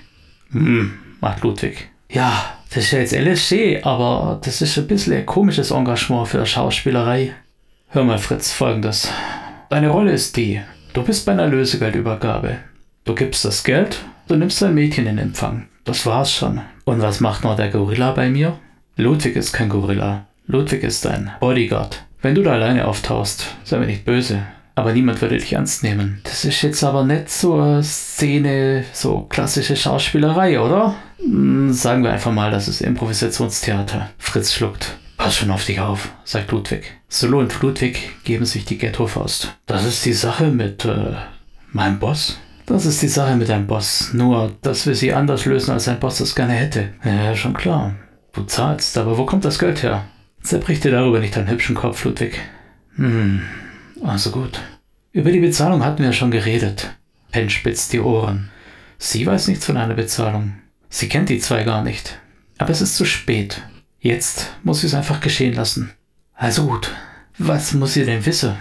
[SPEAKER 1] Hm, macht Ludwig. Ja, das ist ja jetzt LSG, aber das ist ein bisschen ein komisches Engagement für Schauspielerei. Hör mal, Fritz, folgendes. Deine Rolle ist die. Du bist bei einer Lösegeldübergabe. Du gibst das Geld, du nimmst dein Mädchen in Empfang. Das war's schon. Und was macht noch der Gorilla bei mir? Ludwig ist kein Gorilla. Ludwig ist ein Bodyguard. Wenn du da alleine auftauchst, sei mir nicht böse. Aber niemand würde dich ernst nehmen. Das ist jetzt aber nicht so eine Szene, so klassische Schauspielerei, oder? Hm, sagen wir einfach mal, das ist Improvisationstheater. Fritz schluckt. Pass schon auf dich auf, sagt Ludwig. Solo und Ludwig geben sich die Ghetto-Faust. Das ist die Sache mit äh, meinem Boss. Das ist die Sache mit deinem Boss. Nur, dass wir sie anders lösen, als dein Boss es gerne hätte. Ja, schon klar. Du zahlst, aber wo kommt das Geld her? Zerbrich dir darüber nicht deinen hübschen Kopf, Ludwig. Hm, also gut. Über die Bezahlung hatten wir schon geredet. Penn spitzt die Ohren. Sie weiß nichts von einer Bezahlung. Sie kennt die zwei gar nicht. Aber es ist zu spät. Jetzt muss sie es einfach geschehen lassen. Also gut, was muss sie denn wissen?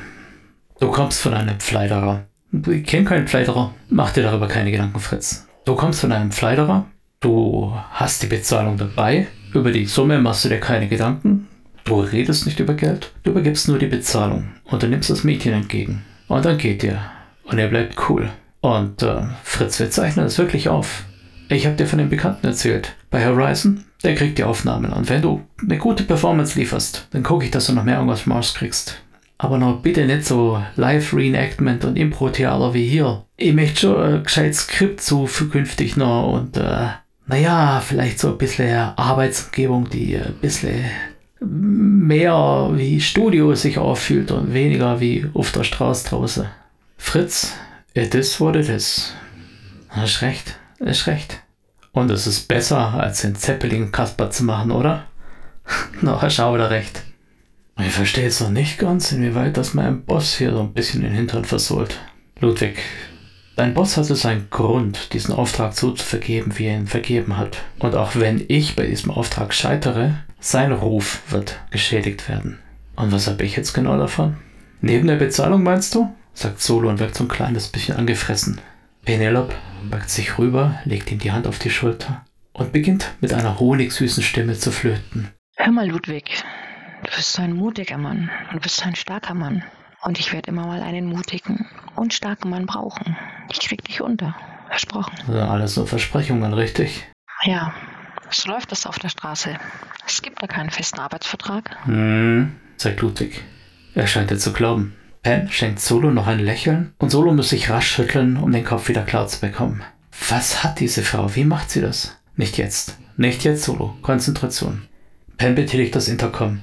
[SPEAKER 1] Du kommst von einem Pfleiderer. Ich kenne keinen Pfleiderer. Mach dir darüber keine Gedanken, Fritz. Du kommst von einem Pfleiderer. Du hast die Bezahlung dabei. Über die Summe machst du dir keine Gedanken. Du redest nicht über Geld. Du übergibst nur die Bezahlung. Und du nimmst das Mädchen entgegen. Und dann geht ihr. Und er bleibt cool. Und äh, Fritz, wir zeichnen das wirklich auf. Ich habe dir von dem Bekannten erzählt. Bei Horizon, der kriegt die Aufnahmen. Und wenn du eine gute Performance lieferst, dann gucke ich, dass du noch mehr Engagements kriegst. Aber noch bitte nicht so Live-Reenactment und Impro-Theater wie hier. Ich möchte schon ein gescheites Skript so für künftig noch und äh, naja, vielleicht so ein bisschen Arbeitsumgebung, die ein bisschen mehr wie Studio sich auffühlt und weniger wie auf der Straße draußen. Fritz, it is what it is. Hast recht, ist recht. Und es ist besser, als den Zeppelin Kasper zu machen, oder? Na, hast auch wieder recht. Ich verstehe jetzt noch nicht ganz, inwieweit das meinem Boss hier so ein bisschen den Hintern versohlt. Ludwig, dein Boss hatte seinen Grund, diesen Auftrag so zu vergeben, wie er ihn vergeben hat. Und auch wenn ich bei diesem Auftrag scheitere, sein Ruf wird geschädigt werden. Und was habe ich jetzt genau davon? Neben der Bezahlung meinst du? sagt Solo und wirkt so ein kleines bisschen angefressen. Penelope beugt sich rüber, legt ihm die Hand auf die Schulter und beginnt mit einer honigsüßen Stimme zu flöten.
[SPEAKER 2] Hör mal, Ludwig, Du bist so ein mutiger Mann und du bist so ein starker Mann. Und ich werde immer mal einen mutigen und starken Mann brauchen. Ich krieg dich unter. Versprochen.
[SPEAKER 1] Also alles so Versprechungen, richtig?
[SPEAKER 2] Ja, so läuft das auf der Straße. Es gibt da keinen festen Arbeitsvertrag.
[SPEAKER 1] Hm, sagt Ludwig. Er scheint es zu glauben. Pen schenkt Solo noch ein Lächeln und Solo muss sich rasch schütteln, um den Kopf wieder klar zu bekommen. Was hat diese Frau? Wie macht sie das? Nicht jetzt. Nicht jetzt, Solo. Konzentration. Pen betätigt das Intercom.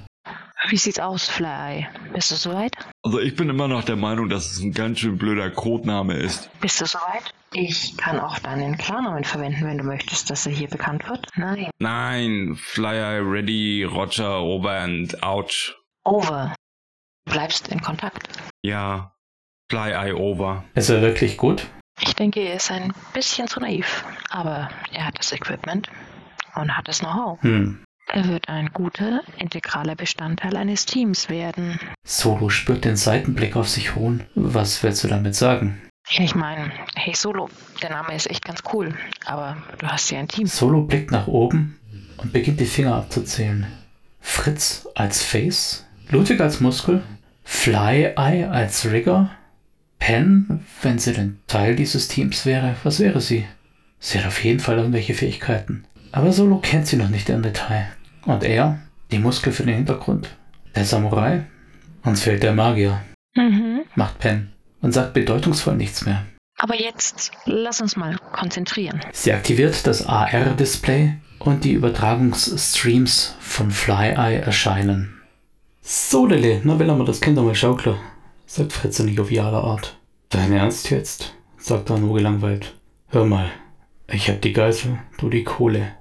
[SPEAKER 2] Wie sieht's aus, Fly? Bist du soweit?
[SPEAKER 3] Also ich bin immer noch der Meinung, dass es ein ganz schön blöder Codename ist.
[SPEAKER 2] Bist du soweit? Ich kann auch deinen Klarnamen verwenden, wenn du möchtest, dass er hier bekannt wird. Nein.
[SPEAKER 3] Nein, Flyer, Ready, Roger, Over and Ouch.
[SPEAKER 2] Over. Bleibst in Kontakt.
[SPEAKER 3] Ja, Fly Eye Over.
[SPEAKER 1] Ist er wirklich gut?
[SPEAKER 2] Ich denke, er ist ein bisschen zu naiv. Aber er hat das Equipment und hat das Know-how.
[SPEAKER 1] Hm,
[SPEAKER 2] er wird ein guter, integraler Bestandteil eines Teams werden.
[SPEAKER 1] Solo spürt den Seitenblick auf sich ruhen. Was willst du damit sagen?
[SPEAKER 2] Ich meine, hey Solo, der Name ist echt ganz cool, aber du hast ja ein Team.
[SPEAKER 1] Solo blickt nach oben und beginnt die Finger abzuzählen. Fritz als Face, Ludwig als Muskel, Fly Eye als Rigger, Pen, wenn sie denn Teil dieses Teams wäre, was wäre sie? Sie hat auf jeden Fall irgendwelche Fähigkeiten. Aber Solo kennt sie noch nicht im Detail. Und er, die Muskel für den Hintergrund. Der Samurai. Uns fehlt der Magier.
[SPEAKER 2] Mhm.
[SPEAKER 1] Macht Pen und sagt bedeutungsvoll nichts mehr.
[SPEAKER 2] Aber jetzt lass uns mal konzentrieren.
[SPEAKER 1] Sie aktiviert das AR-Display und die Übertragungsstreams von FlyEye erscheinen. So, Lille, na will er mal das Kind einmal schaukeln, sagt nicht auf jovialer Art. Dein Ernst jetzt? sagt nur gelangweilt. Hör mal, ich hab die Geisel, du die Kohle.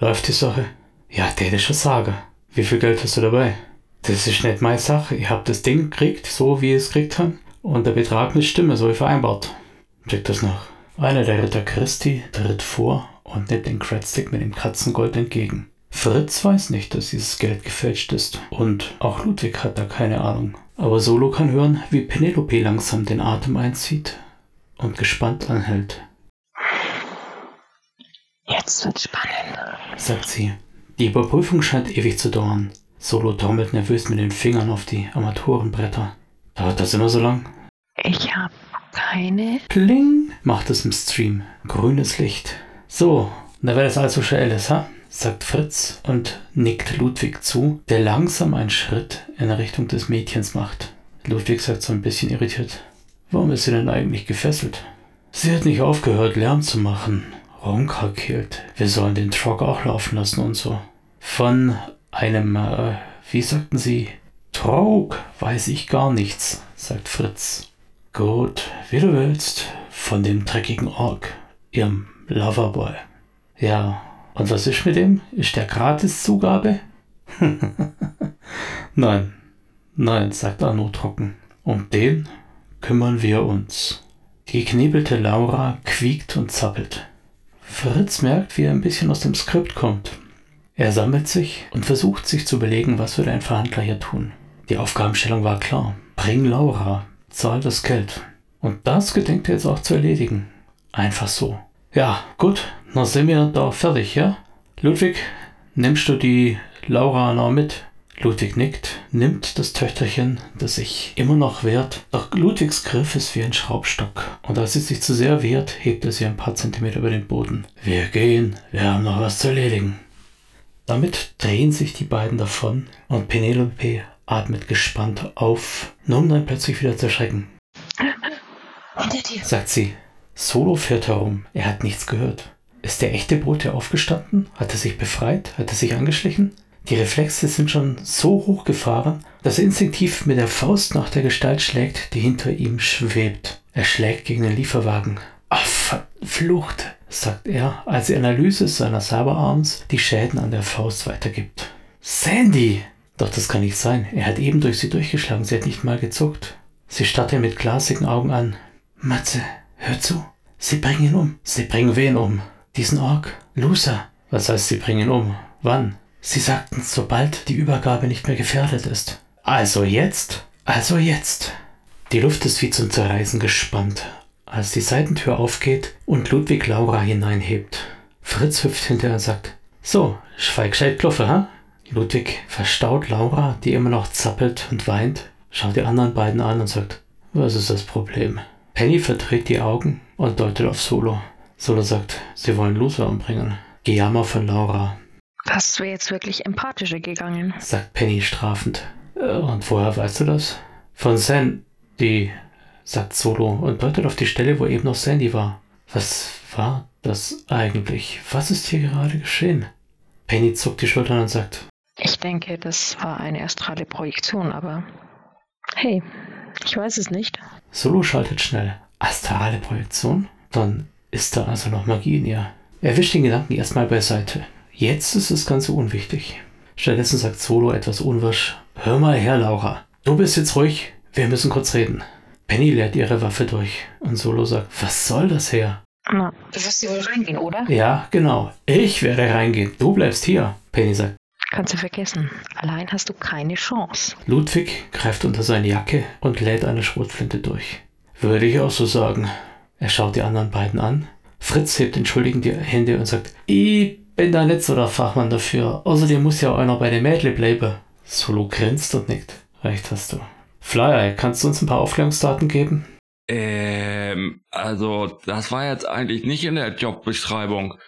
[SPEAKER 1] Läuft die Sache? Ja, der ist schon sagen. Wie viel Geld hast du dabei? Das ist nicht meine Sache. Ich hab das Ding gekriegt, so wie ich es gekriegt habe. Und der Betrag mit Stimme, so wie vereinbart. Check das noch. Einer der Ritter Christi tritt vor und nimmt den Cradstick mit dem Katzengold entgegen. Fritz weiß nicht, dass dieses Geld gefälscht ist. Und auch Ludwig hat da keine Ahnung. Aber Solo kann hören, wie Penelope langsam den Atem einzieht und gespannt anhält.
[SPEAKER 2] Jetzt wird's spannend,
[SPEAKER 1] sagt sie. Die Überprüfung scheint ewig zu dauern. Solo trommelt nervös mit den Fingern auf die Armaturenbretter. Dauert das immer so lang?
[SPEAKER 2] Ich hab keine.
[SPEAKER 1] Pling, macht es im Stream. Grünes Licht. So, na wäre das also schon alles, ha? sagt Fritz und nickt Ludwig zu, der langsam einen Schritt in Richtung des Mädchens macht. Ludwig sagt so ein bisschen irritiert. Warum ist sie denn eigentlich gefesselt? Sie hat nicht aufgehört, Lärm zu machen. Rumkrakelt. Wir sollen den Truck auch laufen lassen und so. Von einem, äh, wie sagten Sie, Trog weiß ich gar nichts, sagt Fritz. Gut, wie du willst. Von dem dreckigen Ork, ihrem Loverboy. Ja, und was ist mit dem? Ist der Gratiszugabe? nein, nein, sagt Arno trocken. Um den kümmern wir uns. Die geknebelte Laura quiekt und zappelt. Fritz merkt, wie er ein bisschen aus dem Skript kommt. Er sammelt sich und versucht sich zu überlegen, was würde ein Verhandler hier tun. Die Aufgabenstellung war klar. Bring Laura, zahl das Geld. Und das gedenkt er jetzt auch zu erledigen. Einfach so. Ja, gut, dann sind wir da fertig, ja? Ludwig, nimmst du die Laura noch mit? Ludwig nickt, nimmt das Töchterchen, das sich immer noch wehrt. Doch Ludwigs Griff ist wie ein Schraubstock. Und als sie sich zu sehr wehrt, hebt er sie ein paar Zentimeter über den Boden. Wir gehen, wir haben noch was zu erledigen. Damit drehen sich die beiden davon und Penelope atmet gespannt auf, nur um dann plötzlich wieder zu erschrecken. Hinter dir, sagt sie. Solo fährt herum. Er hat nichts gehört. Ist der echte Bote aufgestanden? Hat er sich befreit? Hat er sich angeschlichen? Die Reflexe sind schon so hochgefahren, dass er instinktiv mit der Faust nach der Gestalt schlägt, die hinter ihm schwebt. Er schlägt gegen den Lieferwagen. Ach, verflucht, sagt er, als die Analyse seiner Cyberarms die Schäden an der Faust weitergibt. Sandy! Doch das kann nicht sein. Er hat eben durch sie durchgeschlagen. Sie hat nicht mal gezuckt. Sie starrt ihn mit glasigen Augen an. Matze, hör zu. Sie bringen ihn um. Sie bringen wen um? Diesen Ork? Loser. Was heißt, sie bringen ihn um? Wann? Sie sagten, sobald die Übergabe nicht mehr gefährdet ist. Also jetzt? Also jetzt. Die Luft ist wie zum Zerreißen gespannt, als die Seitentür aufgeht und Ludwig Laura hineinhebt. Fritz hüpft hinterher und sagt, so, schweig gescheit Kluffe, ha? Ludwig verstaut Laura, die immer noch zappelt und weint, schaut die anderen beiden an und sagt, was ist das Problem? Penny verdreht die Augen und deutet auf Solo. Solo sagt, sie wollen Loser umbringen. Gejammer von Laura.
[SPEAKER 2] Das wäre jetzt wirklich empathischer gegangen,
[SPEAKER 1] sagt Penny strafend. Äh, und woher weißt du das? Von Sandy, sagt Solo und deutet auf die Stelle, wo eben noch Sandy war. Was war das eigentlich? Was ist hier gerade geschehen? Penny zuckt die Schultern und sagt,
[SPEAKER 2] ich denke, das war eine astrale Projektion, aber hey, ich weiß es nicht.
[SPEAKER 1] Solo schaltet schnell. Astrale Projektion? Dann ist da also noch Magie in ihr. Er wischt den Gedanken erstmal beiseite. Jetzt ist das Ganze unwichtig. Stattdessen sagt Solo etwas unwirsch. Hör mal her, Laura. Du bist jetzt ruhig. Wir müssen kurz reden. Penny leert ihre Waffe durch und Solo sagt, was soll das her?
[SPEAKER 2] Na, du wirst hier wohl reingehen, oder?
[SPEAKER 1] Ja, genau. Ich werde reingehen. Du bleibst hier. Penny sagt,
[SPEAKER 2] Kannst du vergessen. Allein hast du keine Chance.
[SPEAKER 1] Ludwig greift unter seine Jacke und lädt eine Schrotflinte durch. Würde ich auch so sagen. Er schaut die anderen beiden an. Fritz hebt entschuldigend die Hände und sagt, ich bin da nicht so der Fachmann dafür. Außerdem muss ja einer bei den Mädchen bleiben. Solo grinst und nickt. Recht hast du. Flyer, kannst du uns ein paar Aufklärungsdaten geben?
[SPEAKER 3] Ähm, also, das war jetzt eigentlich nicht in der Jobbeschreibung.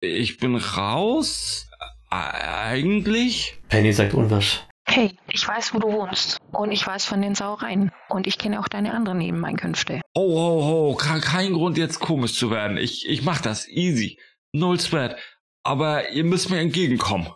[SPEAKER 3] Ich bin raus, eigentlich?
[SPEAKER 1] Penny sagt unwasch.
[SPEAKER 2] Hey, ich weiß, wo du wohnst. Und ich weiß von den Sauereien. Und ich kenne auch deine anderen Nebeneinkünfte.
[SPEAKER 3] Oh, oh, oh, kein Grund jetzt komisch zu werden. Ich, ich mach das easy. Null Sweat. Aber ihr müsst mir entgegenkommen.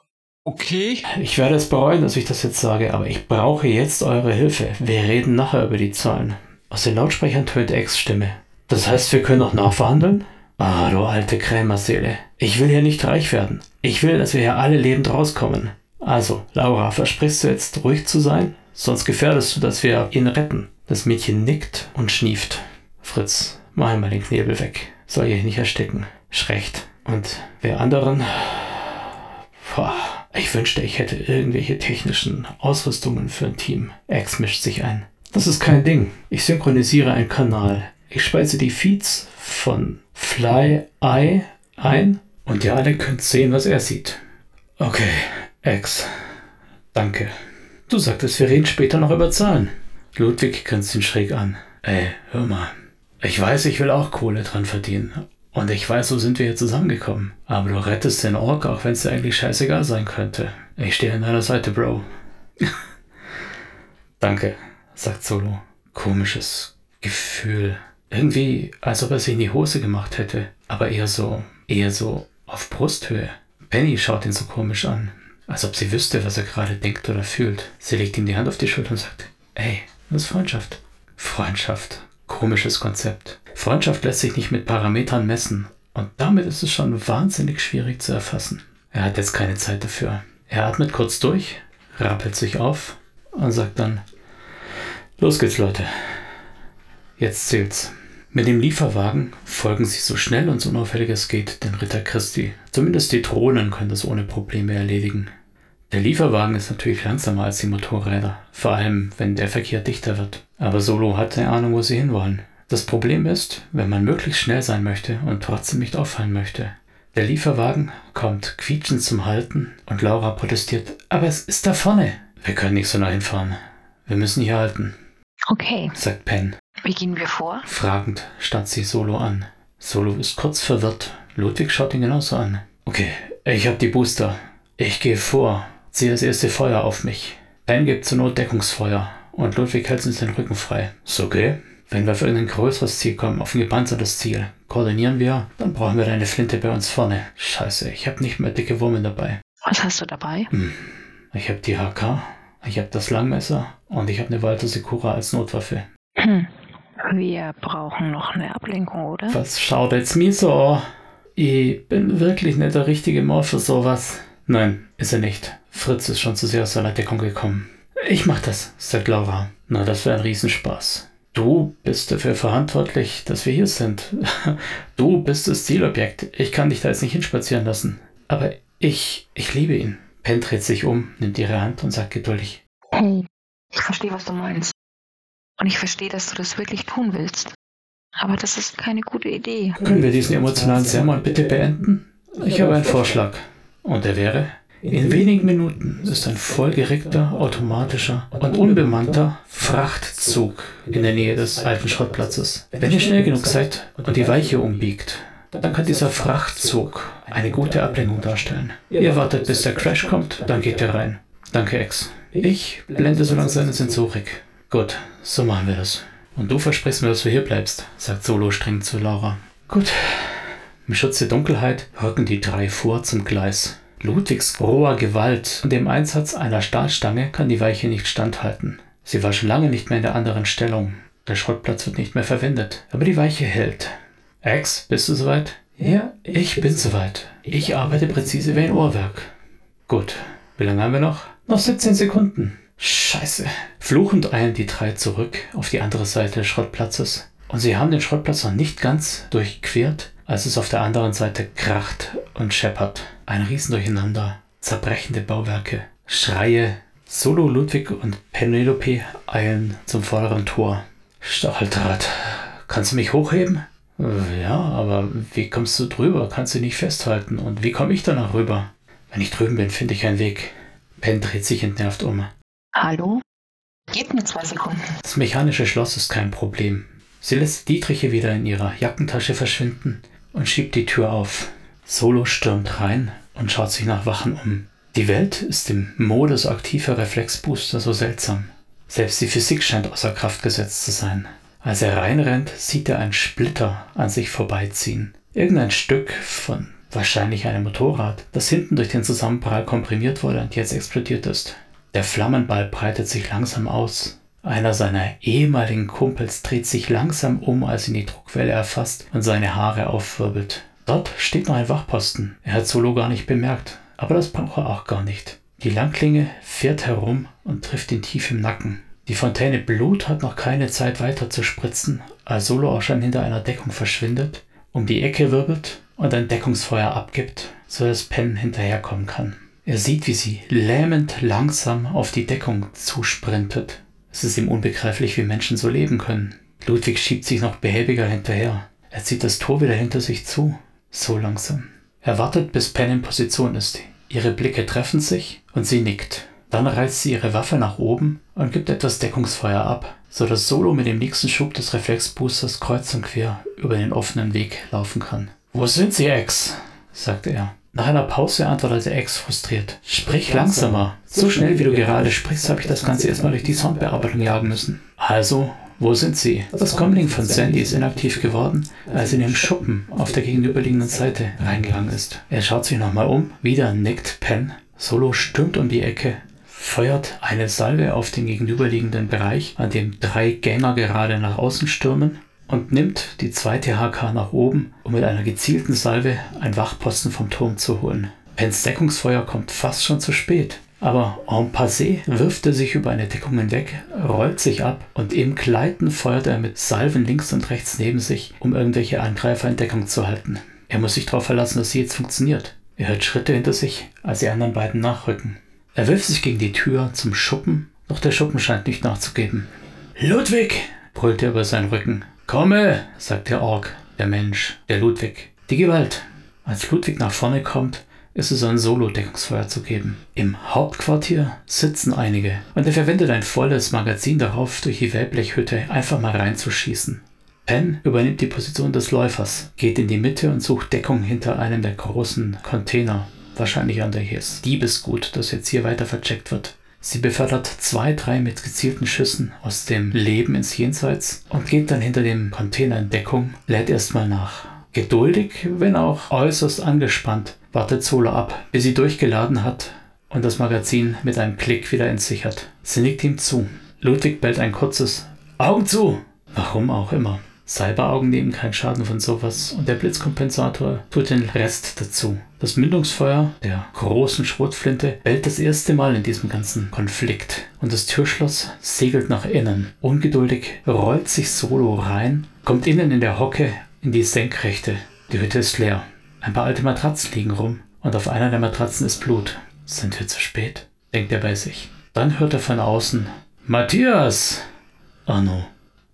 [SPEAKER 3] Okay?
[SPEAKER 1] Ich werde es bereuen, dass ich das jetzt sage, aber ich brauche jetzt eure Hilfe. Wir reden nachher über die Zahlen. Aus den Lautsprechern tönt Ex Stimme. Das heißt, wir können noch nachverhandeln? Ah, du alte Krämerseele. Ich will hier nicht reich werden. Ich will, dass wir hier alle lebend rauskommen. Also, Laura, versprichst du jetzt ruhig zu sein? Sonst gefährdest du, dass wir ihn retten. Das Mädchen nickt und schnieft. Fritz, mach einmal den Knebel weg. Soll hier nicht ersticken. Schrecht. Und wer anderen? Boah, ich wünschte, ich hätte irgendwelche technischen Ausrüstungen für ein Team. X mischt sich ein. Das ist kein Ding. Ich synchronisiere einen Kanal. Ich speise die Feeds von Fly Eye ein und ihr alle könnt sehen, was er sieht. Okay, X. Danke. Du sagtest, wir reden später noch über Zahlen. Ludwig grinst ihn schräg an. Ey, hör mal. Ich weiß, ich will auch Kohle dran verdienen. Und ich weiß, so sind wir hier zusammengekommen. Aber du rettest den Ork, auch wenn es dir eigentlich scheißegal sein könnte. Ich stehe an deiner Seite, Bro. Danke, sagt Solo. Komisches Gefühl. Irgendwie, als ob er sich in die Hose gemacht hätte, aber eher so, eher so auf Brusthöhe. Penny schaut ihn so komisch an, als ob sie wüsste, was er gerade denkt oder fühlt. Sie legt ihm die Hand auf die Schulter und sagt, ey, das ist Freundschaft. Freundschaft. Komisches Konzept. Freundschaft lässt sich nicht mit Parametern messen. Und damit ist es schon wahnsinnig schwierig zu erfassen. Er hat jetzt keine Zeit dafür. Er atmet kurz durch, rappelt sich auf und sagt dann, los geht's Leute. Jetzt zählt's. Mit dem Lieferwagen folgen sie so schnell und so unauffällig es geht den Ritter Christi. Zumindest die Drohnen können das ohne Probleme erledigen. Der Lieferwagen ist natürlich langsamer als die Motorräder, vor allem wenn der Verkehr dichter wird. Aber Solo hat eine Ahnung, wo sie hinwollen. Das Problem ist, wenn man möglichst schnell sein möchte und trotzdem nicht auffallen möchte. Der Lieferwagen kommt quietschend zum Halten und Laura protestiert. Aber es ist da vorne. Wir können nicht so nah hinfahren. Wir müssen hier halten.
[SPEAKER 2] Okay.
[SPEAKER 1] sagt Penn.
[SPEAKER 2] Wie gehen wir vor?
[SPEAKER 1] Fragend starrt sie Solo an. Solo ist kurz verwirrt. Ludwig schaut ihn genauso an. Okay, ich hab die Booster. Ich gehe vor. Ziehe das erste Feuer auf mich. Penn gibt zur Not Deckungsfeuer und Ludwig hält uns den Rücken frei. Ist okay. Wenn wir für ein größeres Ziel kommen, auf ein gepanzertes Ziel, koordinieren wir, dann brauchen wir deine Flinte bei uns vorne. Scheiße, ich habe nicht mehr dicke Wurmeln dabei.
[SPEAKER 2] Was hast du dabei?
[SPEAKER 1] Hm. Ich habe die HK, ich habe das Langmesser und ich habe eine Walter Sekura als Notwaffe.
[SPEAKER 2] Hm. Wir brauchen noch eine Ablenkung, oder?
[SPEAKER 1] Was schaut jetzt mir so? Ich bin wirklich nicht der richtige Mann für sowas. Nein, ist er nicht. Fritz ist schon zu sehr aus seiner Deckung gekommen. Ich mach das, sagt Laura. Na, das wäre ein Riesenspaß. Du bist dafür verantwortlich, dass wir hier sind. Du bist das Zielobjekt. Ich kann dich da jetzt nicht hinspazieren lassen. Aber ich, ich liebe ihn. Penn dreht sich um, nimmt ihre Hand und sagt geduldig.
[SPEAKER 2] Hey, ich verstehe, was du meinst. Und ich verstehe, dass du das wirklich tun willst. Aber das ist keine gute Idee.
[SPEAKER 1] Können wir diesen emotionalen Sermon bitte beenden? Ich habe einen Vorschlag. Und der wäre, in wenigen Minuten ist ein vollgeregter, automatischer und unbemannter Frachtzug in der Nähe des alten Schrottplatzes. Wenn ihr schnell genug seid und die Weiche umbiegt, dann kann dieser Frachtzug eine gute Ablenkung darstellen. Ihr wartet, bis der Crash kommt, dann geht ihr rein. Danke, Ex. Ich blende so langsam seine Sensorik. Gut, so machen wir das. Und du versprichst mir, dass du hier bleibst, sagt Solo streng zu Laura. Gut. Im Schutz der Dunkelheit rücken die drei vor zum Gleis. Ludwigs roher Gewalt und dem Einsatz einer Stahlstange kann die Weiche nicht standhalten. Sie war schon lange nicht mehr in der anderen Stellung. Der Schrottplatz wird nicht mehr verwendet, aber die Weiche hält. Ex, bist du soweit? Ja, ich bin soweit. Ich arbeite präzise wie ein Uhrwerk. Gut, wie lange haben wir noch? Noch 17 Sekunden. Scheiße. Fluchend eilen die drei zurück auf die andere Seite des Schrottplatzes. Und sie haben den Schrottplatz noch nicht ganz durchquert, als es auf der anderen Seite kracht und scheppert. Ein Riesendurcheinander, zerbrechende Bauwerke, Schreie. Solo, Ludwig und Penelope eilen zum vorderen Tor. Stacheldraht, kannst du mich hochheben? Ja, aber wie kommst du drüber? Kannst du nicht festhalten. Und wie komme ich danach rüber? Wenn ich drüben bin, finde ich einen Weg. Pen dreht sich entnervt um.
[SPEAKER 2] Hallo? Gib mir zwei Sekunden.
[SPEAKER 1] Das mechanische Schloss ist kein Problem. Sie lässt Dietriche wieder in ihrer Jackentasche verschwinden und schiebt die Tür auf. Solo stürmt rein und schaut sich nach Wachen um. Die Welt ist im Modus aktiver Reflexbooster so seltsam. Selbst die Physik scheint außer Kraft gesetzt zu sein. Als er reinrennt, sieht er einen Splitter an sich vorbeiziehen. Irgendein Stück von wahrscheinlich einem Motorrad, das hinten durch den Zusammenprall komprimiert wurde und jetzt explodiert ist. Der Flammenball breitet sich langsam aus. Einer seiner ehemaligen Kumpels dreht sich langsam um, als ihn die Druckwelle erfasst und seine Haare aufwirbelt. Dort steht noch ein Wachposten. Er hat Solo gar nicht bemerkt, aber das braucht er auch gar nicht. Die Langklinge fährt herum und trifft ihn tief im Nacken. Die Fontäne Blut hat noch keine Zeit weiter zu spritzen, als Solo auch schon hinter einer Deckung verschwindet, um die Ecke wirbelt und ein Deckungsfeuer abgibt, so dass Penn hinterherkommen kann. Er sieht, wie sie lähmend langsam auf die Deckung zusprintet. Es ist ihm unbegreiflich, wie Menschen so leben können. Ludwig schiebt sich noch behäbiger hinterher. Er zieht das Tor wieder hinter sich zu. So langsam. Er wartet, bis Penn in Position ist. Ihre Blicke treffen sich und sie nickt. Dann reißt sie ihre Waffe nach oben und gibt etwas Deckungsfeuer ab, so dass Solo mit dem nächsten Schub des Reflexboosters kreuz und quer über den offenen Weg laufen kann. Wo sind Sie, Ex? sagte er. Nach einer Pause antwortete Ex frustriert. Sprich langsamer. So schnell wie du gerade sprichst, habe ich das Ganze erstmal durch die Soundbearbeitung jagen müssen. Also, wo sind sie? Das Comlink von Sandy ist inaktiv geworden, als sie in den Schuppen auf der gegenüberliegenden Seite reingegangen ist. Er schaut sich nochmal um, wieder nickt Penn. Solo stürmt um die Ecke, feuert eine Salve auf den gegenüberliegenden Bereich, an dem drei Gänger gerade nach außen stürmen und nimmt die zweite HK nach oben, um mit einer gezielten Salve einen Wachposten vom Turm zu holen. Pens Deckungsfeuer kommt fast schon zu spät. Aber en passé wirft er sich über eine Deckung hinweg, rollt sich ab und im Gleiten feuert er mit Salven links und rechts neben sich, um irgendwelche Angreifer in Deckung zu halten. Er muss sich darauf verlassen, dass sie jetzt funktioniert. Er hört Schritte hinter sich, als die anderen beiden nachrücken. Er wirft sich gegen die Tür zum Schuppen, doch der Schuppen scheint nicht nachzugeben. Ludwig! brüllt er über seinen Rücken. Komme! sagt der Ork, der Mensch, der Ludwig. Die Gewalt. Als Ludwig nach vorne kommt, ist es ein Solo-Deckungsfeuer zu geben. Im Hauptquartier sitzen einige und er verwendet ein volles Magazin darauf, durch die Wellblechhütte einfach mal reinzuschießen. Penn übernimmt die Position des Läufers, geht in die Mitte und sucht Deckung hinter einem der großen Container. Wahrscheinlich an der Hiss. Diebesgut, das jetzt hier weiter vercheckt wird. Sie befördert zwei, drei mit gezielten Schüssen aus dem Leben ins Jenseits und geht dann hinter dem Container in Deckung, lädt erstmal nach. Geduldig, wenn auch äußerst angespannt, wartet Solo ab, bis sie durchgeladen hat und das Magazin mit einem Klick wieder entsichert. Sie nickt ihm zu. Ludwig bellt ein kurzes Augen zu! Warum auch immer. Cyberaugen nehmen keinen Schaden von sowas und der Blitzkompensator tut den Rest dazu. Das Mündungsfeuer der großen Schrotflinte bellt das erste Mal in diesem ganzen Konflikt und das Türschloss segelt nach innen. Ungeduldig rollt sich Solo rein, kommt innen in der Hocke in die Senkrechte. Die Hütte ist leer. Ein paar alte Matratzen liegen rum und auf einer der Matratzen ist Blut. Sind wir zu spät? denkt er bei sich. Dann hört er von außen Matthias! Arno.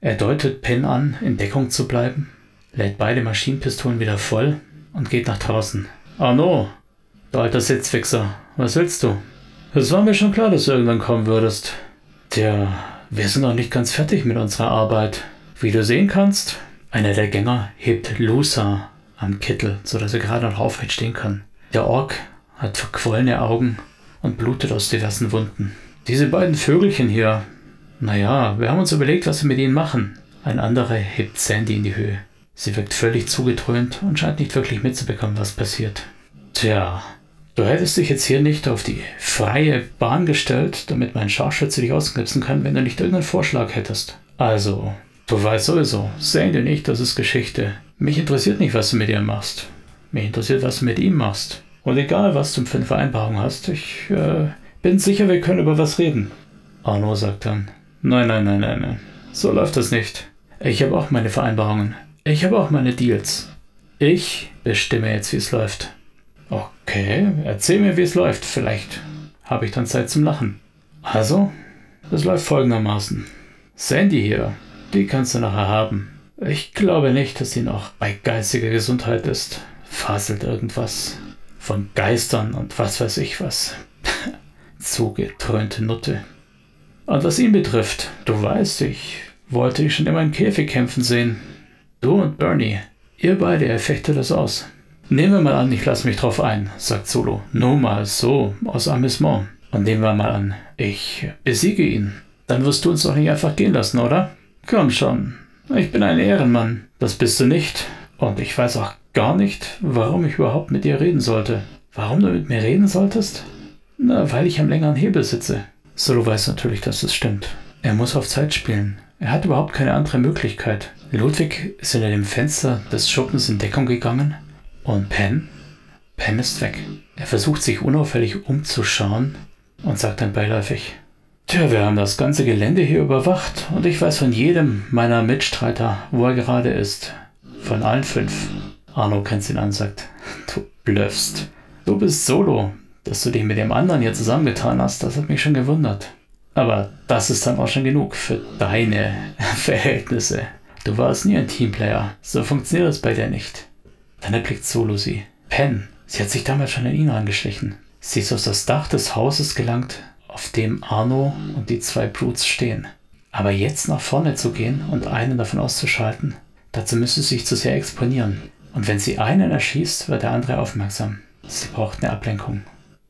[SPEAKER 1] Er deutet Penn an, in Deckung zu bleiben, lädt beide Maschinenpistolen wieder voll und geht nach draußen. Arno, du alter Sitzfixer, was willst du? Es war mir schon klar, dass du irgendwann kommen würdest. Tja, wir sind noch nicht ganz fertig mit unserer Arbeit. Wie du sehen kannst, einer der Gänger hebt Lusa am Kittel, sodass er gerade noch aufrecht stehen kann. Der Ork hat verquollene Augen und blutet aus diversen Wunden. Diese beiden Vögelchen hier, naja, wir haben uns überlegt, was wir mit ihnen machen. Ein anderer hebt Sandy in die Höhe. Sie wirkt völlig zugedröhnt und scheint nicht wirklich mitzubekommen, was passiert. Tja, du hättest dich jetzt hier nicht auf die freie Bahn gestellt, damit mein Scharfschütze dich ausknipsen kann, wenn du nicht irgendeinen Vorschlag hättest. Also, du weißt sowieso, Sandy nicht, das ist Geschichte. Mich interessiert nicht, was du mit ihr machst. Mich interessiert, was du mit ihm machst. Und egal, was du für eine Vereinbarung hast, ich äh, bin sicher, wir können über was reden. Arno sagt dann, Nein, nein, nein, nein, nein. So läuft das nicht. Ich habe auch meine Vereinbarungen. Ich habe auch meine Deals. Ich bestimme jetzt, wie es läuft. Okay, erzähl mir, wie es läuft. Vielleicht habe ich dann Zeit zum Lachen. Also, es läuft folgendermaßen. Sandy hier, die kannst du nachher haben. Ich glaube nicht, dass sie noch bei geistiger Gesundheit ist. Faselt irgendwas von Geistern und was weiß ich was. Zugetrönte Nutte. Und was ihn betrifft, du weißt, ich wollte dich schon immer im Käfig kämpfen sehen. Du und Bernie, ihr beide, ihr fechtet das aus. Nehmen wir mal an, ich lasse mich drauf ein, sagt Solo. Nur mal so, aus Amüsement. Und nehmen wir mal an, ich besiege ihn. Dann wirst du uns doch nicht einfach gehen lassen, oder? Komm schon. Ich bin ein Ehrenmann. Das bist du nicht. Und ich weiß auch gar nicht, warum ich überhaupt mit dir reden sollte. Warum du mit mir reden solltest? Na, weil ich am längeren Hebel sitze. Solo weiß natürlich, dass es stimmt. Er muss auf Zeit spielen. Er hat überhaupt keine andere Möglichkeit. Ludwig ist hinter dem Fenster des Schuppens in Deckung gegangen und Penn? Penn ist weg. Er versucht sich unauffällig umzuschauen und sagt dann beiläufig, Tja, wir haben das ganze Gelände hier überwacht und ich weiß von jedem meiner Mitstreiter, wo er gerade ist. Von allen fünf. Arno kennt ihn an und sagt, du blöffst. Du bist Solo. Dass du dich mit dem anderen hier zusammengetan hast, das hat mich schon gewundert. Aber das ist dann auch schon genug für deine Verhältnisse. Du warst nie ein Teamplayer. So funktioniert das bei dir nicht. Dann erblickt Solo sie. Pen, sie hat sich damals schon an ihn angeschlichen. Sie ist aus das Dach des Hauses gelangt, auf dem Arno und die zwei Brutes stehen. Aber jetzt nach vorne zu gehen und einen davon auszuschalten, dazu müsste sie sich zu sehr exponieren. Und wenn sie einen erschießt, wird der andere aufmerksam. Sie braucht eine Ablenkung.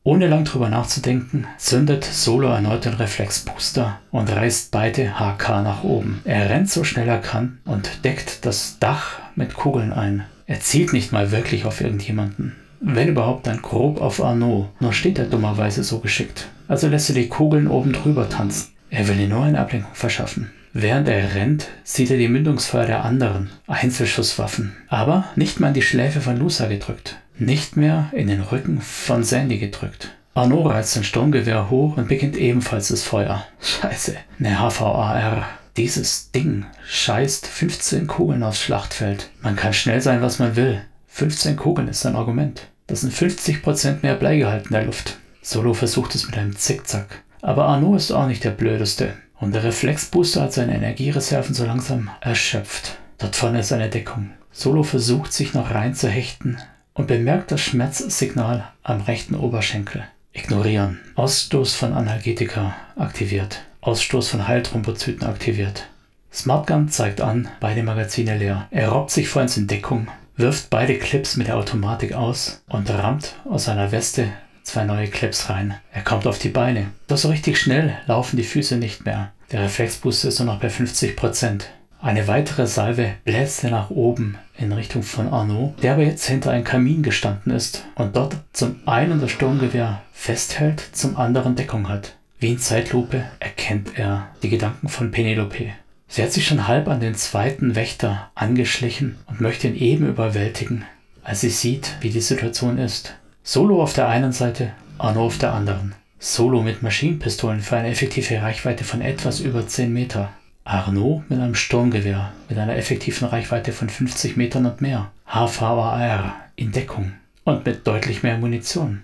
[SPEAKER 1] Ohne lang drüber nachzudenken, zündet Solo erneut den Reflexbooster und reißt beide HK nach oben. Er rennt so schnell er kann und deckt das Dach mit Kugeln ein. Er zielt nicht mal wirklich auf irgendjemanden. wenn überhaupt dann grob auf Arnaud, nur steht er dummerweise so geschickt. Also lässt er die Kugeln oben drüber tanzen. Er will ihr nur eine Ablenkung verschaffen. Während er rennt, sieht er die Mündungsfeuer der anderen, Einzelschusswaffen, aber nicht mehr an die Schläfe von Lusa gedrückt, nicht mehr in den Rücken von Sandy gedrückt. Arnaud reißt sein Sturmgewehr hoch und beginnt ebenfalls das Feuer. Scheiße, ne HVAR. Dieses Ding scheißt 15 Kugeln aufs Schlachtfeld. Man kann schnell sein, was man will. 15 Kugeln ist ein Argument. Das sind 50% mehr Bleigehalt in der Luft. Solo versucht es mit einem Zickzack. Aber Arnaud ist auch nicht der Blödeste. Und der Reflexbooster hat seine Energiereserven so langsam erschöpft. Dort vorne ist eine Deckung. Solo versucht sich noch reinzuhechten und bemerkt das Schmerzsignal am rechten Oberschenkel. Ignorieren. Ausstoß von Analgetika aktiviert. Ausstoß von Heilthrombozyten aktiviert. Smartgun zeigt an, beide Magazine leer. Er robbt sich vollends in Deckung, wirft beide Clips mit der Automatik aus und rammt aus seiner Weste zwei neue Clips rein. Er kommt auf die Beine. Doch so richtig schnell laufen die Füße nicht mehr. Der Reflexboost ist nur noch bei 50%. Eine weitere Salve bläst er nach oben in Richtung von Arnaud, der aber jetzt hinter einem Kamin gestanden ist und dort zum einen das Sturmgewehr festhält, zum anderen Deckung hat. Wie in Zeitlupe erkennt er die Gedanken von Penelope. Sie hat sich schon halb an den zweiten Wächter angeschlichen und möchte ihn eben überwältigen, als sie sieht, wie die Situation ist. Solo auf der einen Seite, Arnaud auf der anderen. Solo mit Maschinenpistolen für eine effektive Reichweite von etwas über 10 Meter. Arnaud mit einem Sturmgewehr mit einer effektiven Reichweite von 50 Metern und mehr. HVAR in Deckung und mit deutlich mehr Munition.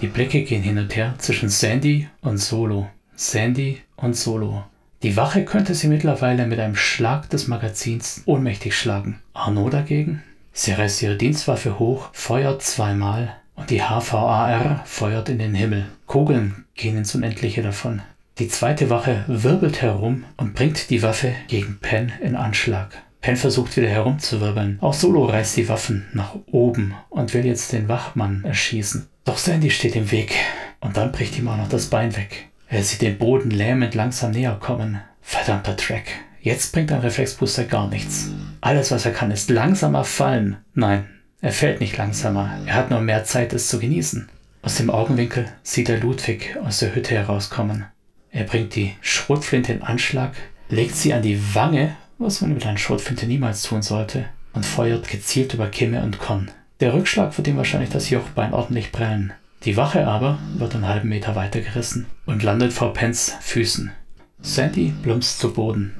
[SPEAKER 1] Die Blicke gehen hin und her zwischen Sandy und Solo. Sandy und Solo. Die Wache könnte sie mittlerweile mit einem Schlag des Magazins ohnmächtig schlagen. Arnaud dagegen? Sie reißt ihre Dienstwaffe hoch, feuert zweimal und die HVAR feuert in den Himmel. Kugeln gehen ins Unendliche davon. Die zweite Wache wirbelt herum und bringt die Waffe gegen Penn in Anschlag. Penn versucht wieder herumzuwirbeln. Auch Solo reißt die Waffen nach oben und will jetzt den Wachmann erschießen. Doch Sandy steht im Weg und dann bricht ihm auch noch das Bein weg. Er sieht den Boden lähmend langsam näher kommen. Verdammter Track. Jetzt bringt ein Reflexbooster gar nichts. Alles, was er kann, ist langsamer fallen. Nein, er fällt nicht langsamer. Er hat nur mehr Zeit, es zu genießen. Aus dem Augenwinkel sieht er Ludwig aus der Hütte herauskommen. Er bringt die Schrotflinte in Anschlag, legt sie an die Wange, was man mit einer Schrotflinte niemals tun sollte, und feuert gezielt über Kimme und Con. Der Rückschlag wird ihm wahrscheinlich das Jochbein ordentlich prellen. Die Wache aber wird einen halben Meter weiter gerissen und landet vor Pens Füßen. Sandy plumpst zu Boden.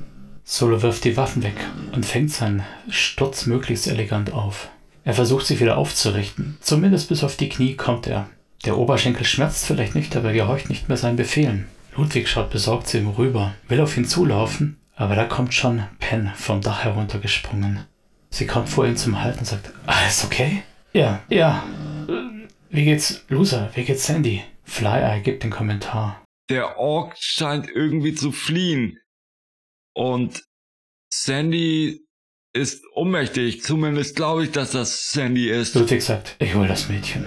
[SPEAKER 1] Solo wirft die Waffen weg und fängt seinen Sturz möglichst elegant auf. Er versucht sich wieder aufzurichten. Zumindest bis auf die Knie kommt er. Der Oberschenkel schmerzt vielleicht nicht, aber er gehorcht nicht mehr seinen Befehlen. Ludwig schaut besorgt zu ihm rüber, will auf ihn zulaufen, aber da kommt schon Penn vom Dach heruntergesprungen. Sie kommt vor ihm zum Halt und sagt, alles okay? Ja, ja. Wie geht's, Loser? Wie geht's Sandy? Fly-Eye gibt den Kommentar.
[SPEAKER 3] Der Ork scheint irgendwie zu fliehen. Und Sandy ist ohnmächtig. Zumindest glaube ich, dass das Sandy ist.
[SPEAKER 1] Ludwig sagt, ich hol das Mädchen.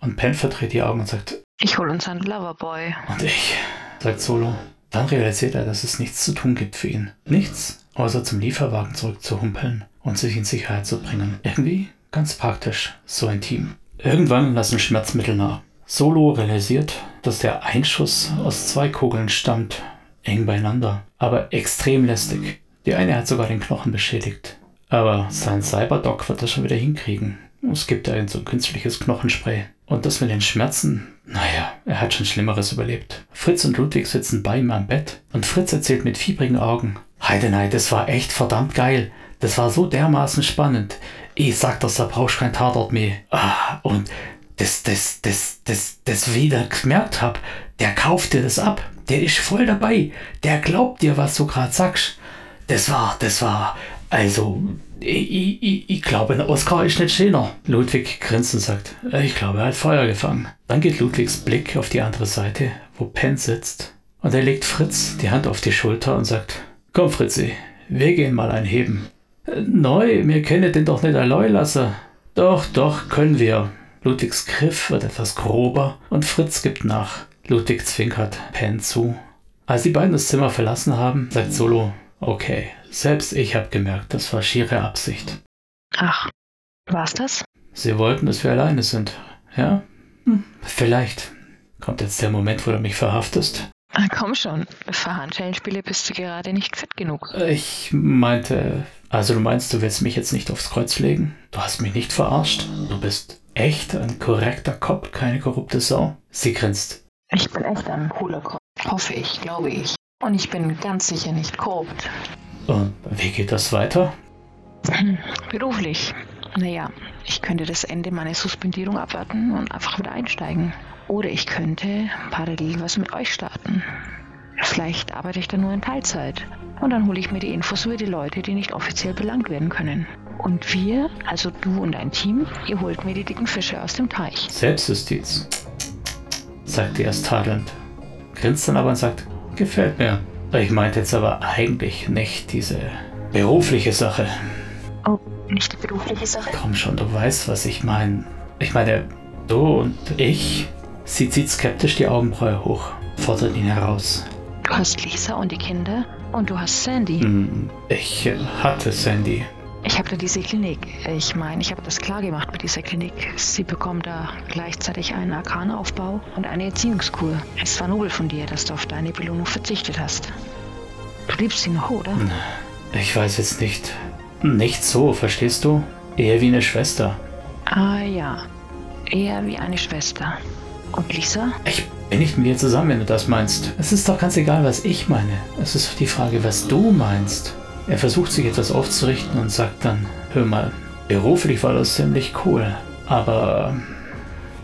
[SPEAKER 1] Und Penn verdreht die Augen und sagt,
[SPEAKER 2] ich hol uns einen Loverboy.
[SPEAKER 1] Und ich sagt Solo. Dann realisiert er, dass es nichts zu tun gibt für ihn. Nichts, außer zum Lieferwagen zurückzuhumpeln und sich in Sicherheit zu bringen. Irgendwie ganz praktisch, so intim. Irgendwann lassen Schmerzmittel nach. Solo realisiert, dass der Einschuss aus zwei Kugeln stammt, eng beieinander, aber extrem lästig. Die eine hat sogar den Knochen beschädigt. Aber sein Cyberdog wird das schon wieder hinkriegen. Es gibt ja so ein künstliches Knochenspray. Und das mit den Schmerzen, naja, er hat schon Schlimmeres überlebt. Fritz und Ludwig sitzen bei ihm am Bett und Fritz erzählt mit fiebrigen Augen. Heidenei, das war echt verdammt geil. Das war so dermaßen spannend. Ich sag das, da brauchst kein Tatort mehr. Ah, und das, das, das, das, das wieder gemerkt hab, der kauft dir das ab. Der ist voll dabei. Der glaubt dir, was du gerade sagst. Das war, das war, also, ich, ich, ich glaube, ein Oscar ist nicht schöner. Ludwig grinst und sagt, ich glaube, er hat Feuer gefangen. Dann geht Ludwigs Blick auf die andere Seite, wo Penn sitzt. Und er legt Fritz die Hand auf die Schulter und sagt, komm Fritzi, wir gehen mal einheben. Neu, wir können den doch nicht allein lassen. Doch, doch, können wir. Ludwigs Griff wird etwas grober und Fritz gibt nach. Ludwig zwinkert Penn zu. Als die beiden das Zimmer verlassen haben, sagt Solo, okay, selbst ich habe gemerkt, das war schiere Absicht.
[SPEAKER 2] Ach, war's das?
[SPEAKER 1] Sie wollten, dass wir alleine sind. Ja? Hm, vielleicht kommt jetzt der Moment, wo du mich verhaftest.
[SPEAKER 2] Ah, komm schon, für Handschellenspiele bist du gerade nicht fit genug.
[SPEAKER 1] Ich meinte, also du meinst, du willst mich jetzt nicht aufs Kreuz legen? Du hast mich nicht verarscht. Du bist echt ein korrekter Kopf, keine korrupte Sau. Sie grinst.
[SPEAKER 2] Ich bin echt ein cooler Kopf. Hoffe ich, glaube ich. Und ich bin ganz sicher nicht korrupt.
[SPEAKER 1] Und wie geht das weiter?
[SPEAKER 2] Beruflich. Naja, ich könnte das Ende meiner Suspendierung abwarten und einfach wieder einsteigen. Oder ich könnte parallel was mit euch starten. Vielleicht arbeite ich dann nur in Teilzeit. Und dann hole ich mir die Infos über die Leute, die nicht offiziell belangt werden können. Und wir, also du und dein Team, ihr holt mir die dicken Fische aus dem Teich.
[SPEAKER 1] Selbstjustiz, sagt er erst tadelnd, grinst dann aber und sagt, gefällt mir. Ich meinte jetzt aber eigentlich nicht diese berufliche Sache.
[SPEAKER 2] Oh, nicht die berufliche Sache?
[SPEAKER 1] Komm schon, du weißt, was ich meine. Ich meine, du und ich. Sie zieht skeptisch die Augenbraue hoch, fordert ihn heraus.
[SPEAKER 2] Du hast Lisa und die Kinder und du hast Sandy.
[SPEAKER 1] Hm, Ich hatte Sandy.
[SPEAKER 2] Ich habe da diese Klinik. Ich meine, ich habe das klar gemacht mit dieser Klinik. Sie bekommt da gleichzeitig einen Arkanaufbau und eine Erziehungskur. Es war nobel von dir, dass du auf deine Belohnung verzichtet hast. Du liebst sie noch, oder?
[SPEAKER 1] Ich weiß jetzt nicht. Nicht so, verstehst du? Eher wie eine Schwester.
[SPEAKER 2] Ah ja, eher wie eine Schwester. Und Lisa?
[SPEAKER 1] Ich bin nicht mit dir zusammen, wenn du das meinst. Es ist doch ganz egal, was ich meine. Es ist die Frage, was du meinst. Er versucht sich etwas aufzurichten und sagt dann, hör mal, beruflich war das ziemlich cool, aber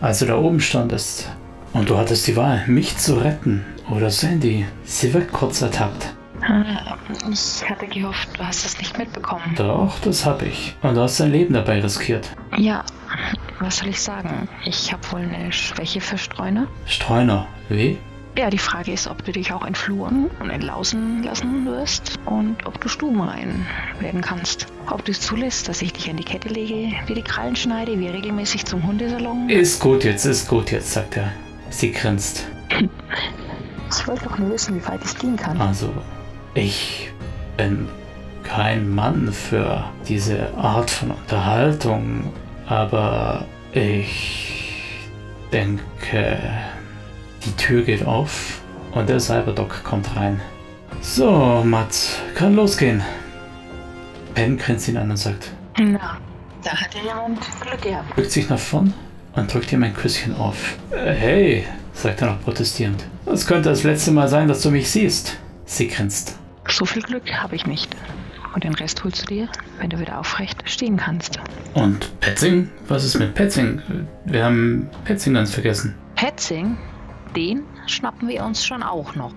[SPEAKER 1] als du da oben standest und du hattest die Wahl, mich zu retten oder Sandy, sie wird kurz ertappt.
[SPEAKER 2] Ah, Ich hatte gehofft, du hast es nicht mitbekommen.
[SPEAKER 1] Doch, das hab ich. Und du hast dein Leben dabei riskiert.
[SPEAKER 2] Ja, was soll ich sagen? Ich habe wohl eine Schwäche für Streuner.
[SPEAKER 1] Streuner, wie?
[SPEAKER 2] Ja, die Frage ist, ob du dich auch entfluren und entlausen lassen wirst und ob du stubenrein werden kannst. Ob du es zulässt, dass ich dich an die Kette lege, dir die Krallen schneide, wie regelmäßig zum Hundesalon.
[SPEAKER 1] Ist gut jetzt, ist gut jetzt, sagt er. Sie grinst.
[SPEAKER 2] Ich wollte doch nur wissen, wie weit ich gehen kann.
[SPEAKER 1] Also, ich bin kein Mann für diese Art von Unterhaltung, aber ich denke, die Tür geht auf und der Cyberdoc kommt rein. So, Mats, kann losgehen. Ben grinst ihn an und sagt,
[SPEAKER 2] Na, da hat ja jemand Glück gehabt.
[SPEAKER 1] bückt sich nach vorn und drückt ihm ein Küsschen auf. Äh, Hey, sagt er noch protestierend. Das könnte das letzte Mal sein, dass du mich siehst. Sie grinst.
[SPEAKER 2] So viel Glück habe ich nicht. Und den Rest holst du dir, wenn du wieder aufrecht stehen kannst.
[SPEAKER 1] Und Petzing? Was ist mit Petzing? Wir haben Petzing ganz vergessen.
[SPEAKER 2] Petzing, den schnappen wir uns schon auch noch.